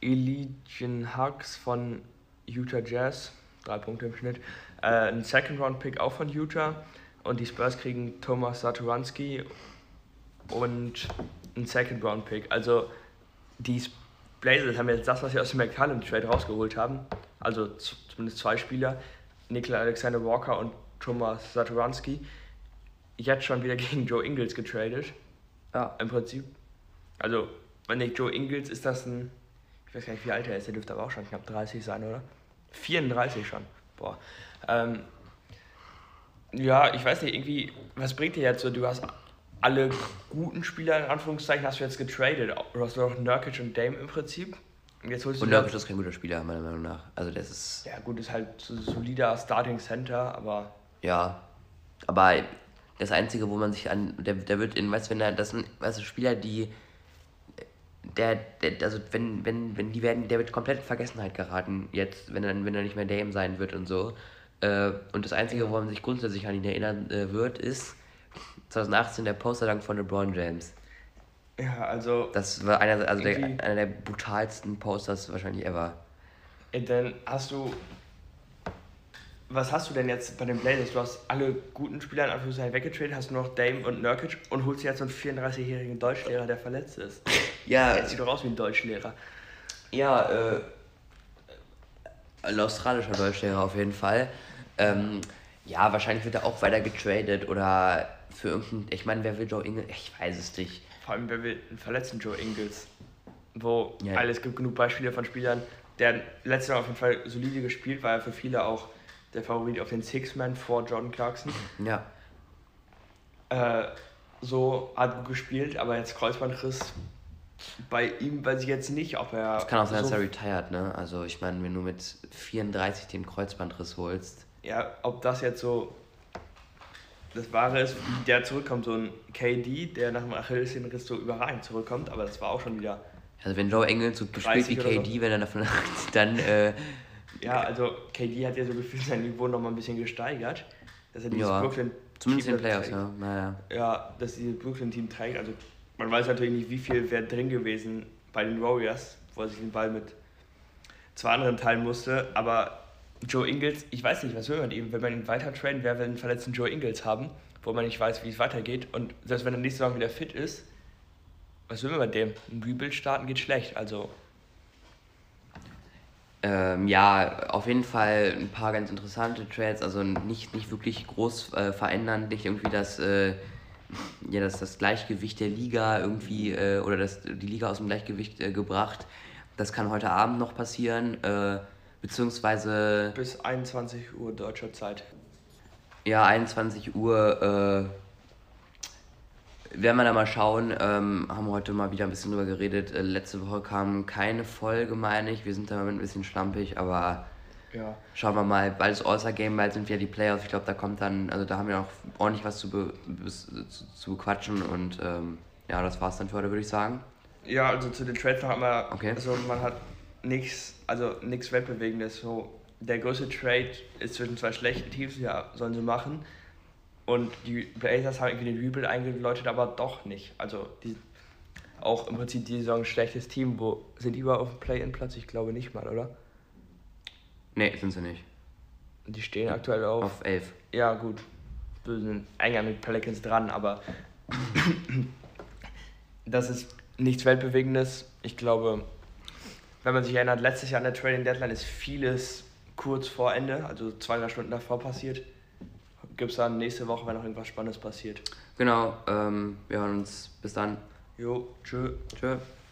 Elijah Huggs von Utah Jazz, drei Punkte im Schnitt. Äh, ein Second-Round-Pick auch von Utah. Und die Spurs kriegen Thomas Saturanski und ein Second-Round-Pick. Also die Blazers haben jetzt das, was sie aus dem McCallum-Trade rausgeholt haben. Also zumindest zwei Spieler. Nikola Alexander Walker und Thomas Saturanski jetzt schon wieder gegen Joe Ingles getradet. Ja. Im Prinzip. Also, wenn nicht Joe Ingles ist das ein. Ich weiß gar nicht, wie alt er ist. Der dürfte aber auch schon knapp 30 sein, oder? 34 schon. Boah. Ähm, ja, ich weiß nicht, irgendwie, was bringt dir jetzt so? Du hast alle guten Spieler in Anführungszeichen hast du jetzt getradet. Du hast noch Nurkic und Dame im Prinzip. Und, jetzt holst du und Nurkic ist kein guter Spieler, meiner Meinung nach. Also das ist. Ja gut, ist halt so solider Starting Center, aber ja, aber das Einzige, wo man sich an, der, der wird in, weißt du, wenn er, das sind, weißt du, Spieler, die, der, der, also wenn, wenn, wenn die werden, der wird komplett in Vergessenheit geraten jetzt, wenn er, wenn er nicht mehr Dame sein wird und so. Äh, und das Einzige, wo man sich grundsätzlich an ihn erinnern äh, wird, ist 2018 der Posterdank von LeBron James. Ja, also. Das war einer, also der, einer der brutalsten Posters wahrscheinlich ever. Dann hast du was hast du denn jetzt bei den Blazers? Du hast alle guten Spieler in Anführungszeichen weggetradet, hast nur noch Dame und Nurkic und holst jetzt so einen 34-jährigen Deutschlehrer, der verletzt ist. Ja. Jetzt sieht doch aus wie ein Deutschlehrer. Ja, äh, ein australischer Deutschlehrer auf jeden Fall. Ähm, ja, wahrscheinlich wird er auch weiter getradet oder für irgendeinen. Ich meine, wer will Joe Ingles? Ich weiß es nicht. Vor allem, wer will einen verletzten Joe Ingles? Wo ja. alles gibt genug Beispiele von Spielern, der letztes Jahr auf jeden Fall solide gespielt, war er für viele auch der Favorit auf den Six-Man vor Jordan Clarkson. Ja. Äh, so hat gut gespielt, aber jetzt Kreuzbandriss. Bei ihm weiß ich jetzt nicht, ob er. Es kann auch sein, so dass er retired, ne? Also, ich meine, wenn du mit 34 den Kreuzbandriss holst. Ja, ob das jetzt so das Wahre ist, wie der zurückkommt, so ein KD, der nach dem Achillessehnenriss so überragend zurückkommt, aber das war auch schon wieder. Also wenn Joe Engel so gespielt wie KD, so. wenn er davon dann äh, ja, also KD hat ja so gefühlt sein Niveau noch mal ein bisschen gesteigert. Dass er dieses ja, Brooklyn zumindest in den Playoffs, ja. Naja. Ja, dass dieses Brooklyn-Team trägt. Also man weiß natürlich nicht, wie viel wäre drin gewesen bei den Warriors, wo er sich den Ball mit zwei anderen teilen musste. Aber Joe Ingles, ich weiß nicht, was will man ihm, wenn man ihn weiter traden, wer will einen verletzten Joe Ingles haben, wo man nicht weiß, wie es weitergeht. Und selbst wenn er nächste Saison wieder fit ist, was will man bei dem? Ein Rebuild starten geht schlecht. Also Ähm, ja, auf jeden Fall ein paar ganz interessante Trades, also nicht, nicht wirklich groß äh, verändern, nicht irgendwie das, äh, ja, das, das Gleichgewicht der Liga irgendwie äh, oder das, die Liga aus dem Gleichgewicht äh, gebracht. Das kann heute Abend noch passieren, äh, beziehungsweise. Bis 21 Uhr deutscher Zeit. Ja, 21 Uhr. Werden wir da mal schauen. Ähm, haben heute mal wieder ein bisschen drüber geredet. Äh, letzte Woche kam keine Folge, meine ich. Wir sind da ein bisschen schlampig, aber ja. schauen wir mal. Bald ist All-Star-Game, bald sind wieder die Playoffs. Ich glaube, da kommt dann, also da haben wir noch ordentlich was zu, be, zu, zu bequatschen und ähm, ja, das war's dann für heute, würde ich sagen. Ja, also zu den Trades noch einmal. Okay. Also man hat nichts, also nichts Weltbewegendes. So, der größte Trade ist zwischen zwei schlechten Teams, ja, sollen sie machen. Und die Blazers haben irgendwie den Rebuild eingeläutet, aber doch nicht. Also die, auch im Prinzip die Saison ein schlechtes Team. Wo sind die überhaupt auf dem Play-In-Platz? Ich glaube nicht mal, oder? Nee, sind sie nicht. Die stehen aktuell auf. Auf 11. Ja, gut. Wir sind enger mit Pelicans dran, aber das ist nichts Weltbewegendes. Ich glaube, wenn man sich erinnert, letztes Jahr an der Trading Deadline ist vieles kurz vor Ende, also zwei, drei Stunden davor passiert gibt es dann nächste Woche, wenn noch irgendwas Spannendes passiert. Genau, ähm, wir hören uns. Bis dann. Jo, tschö. Tschö.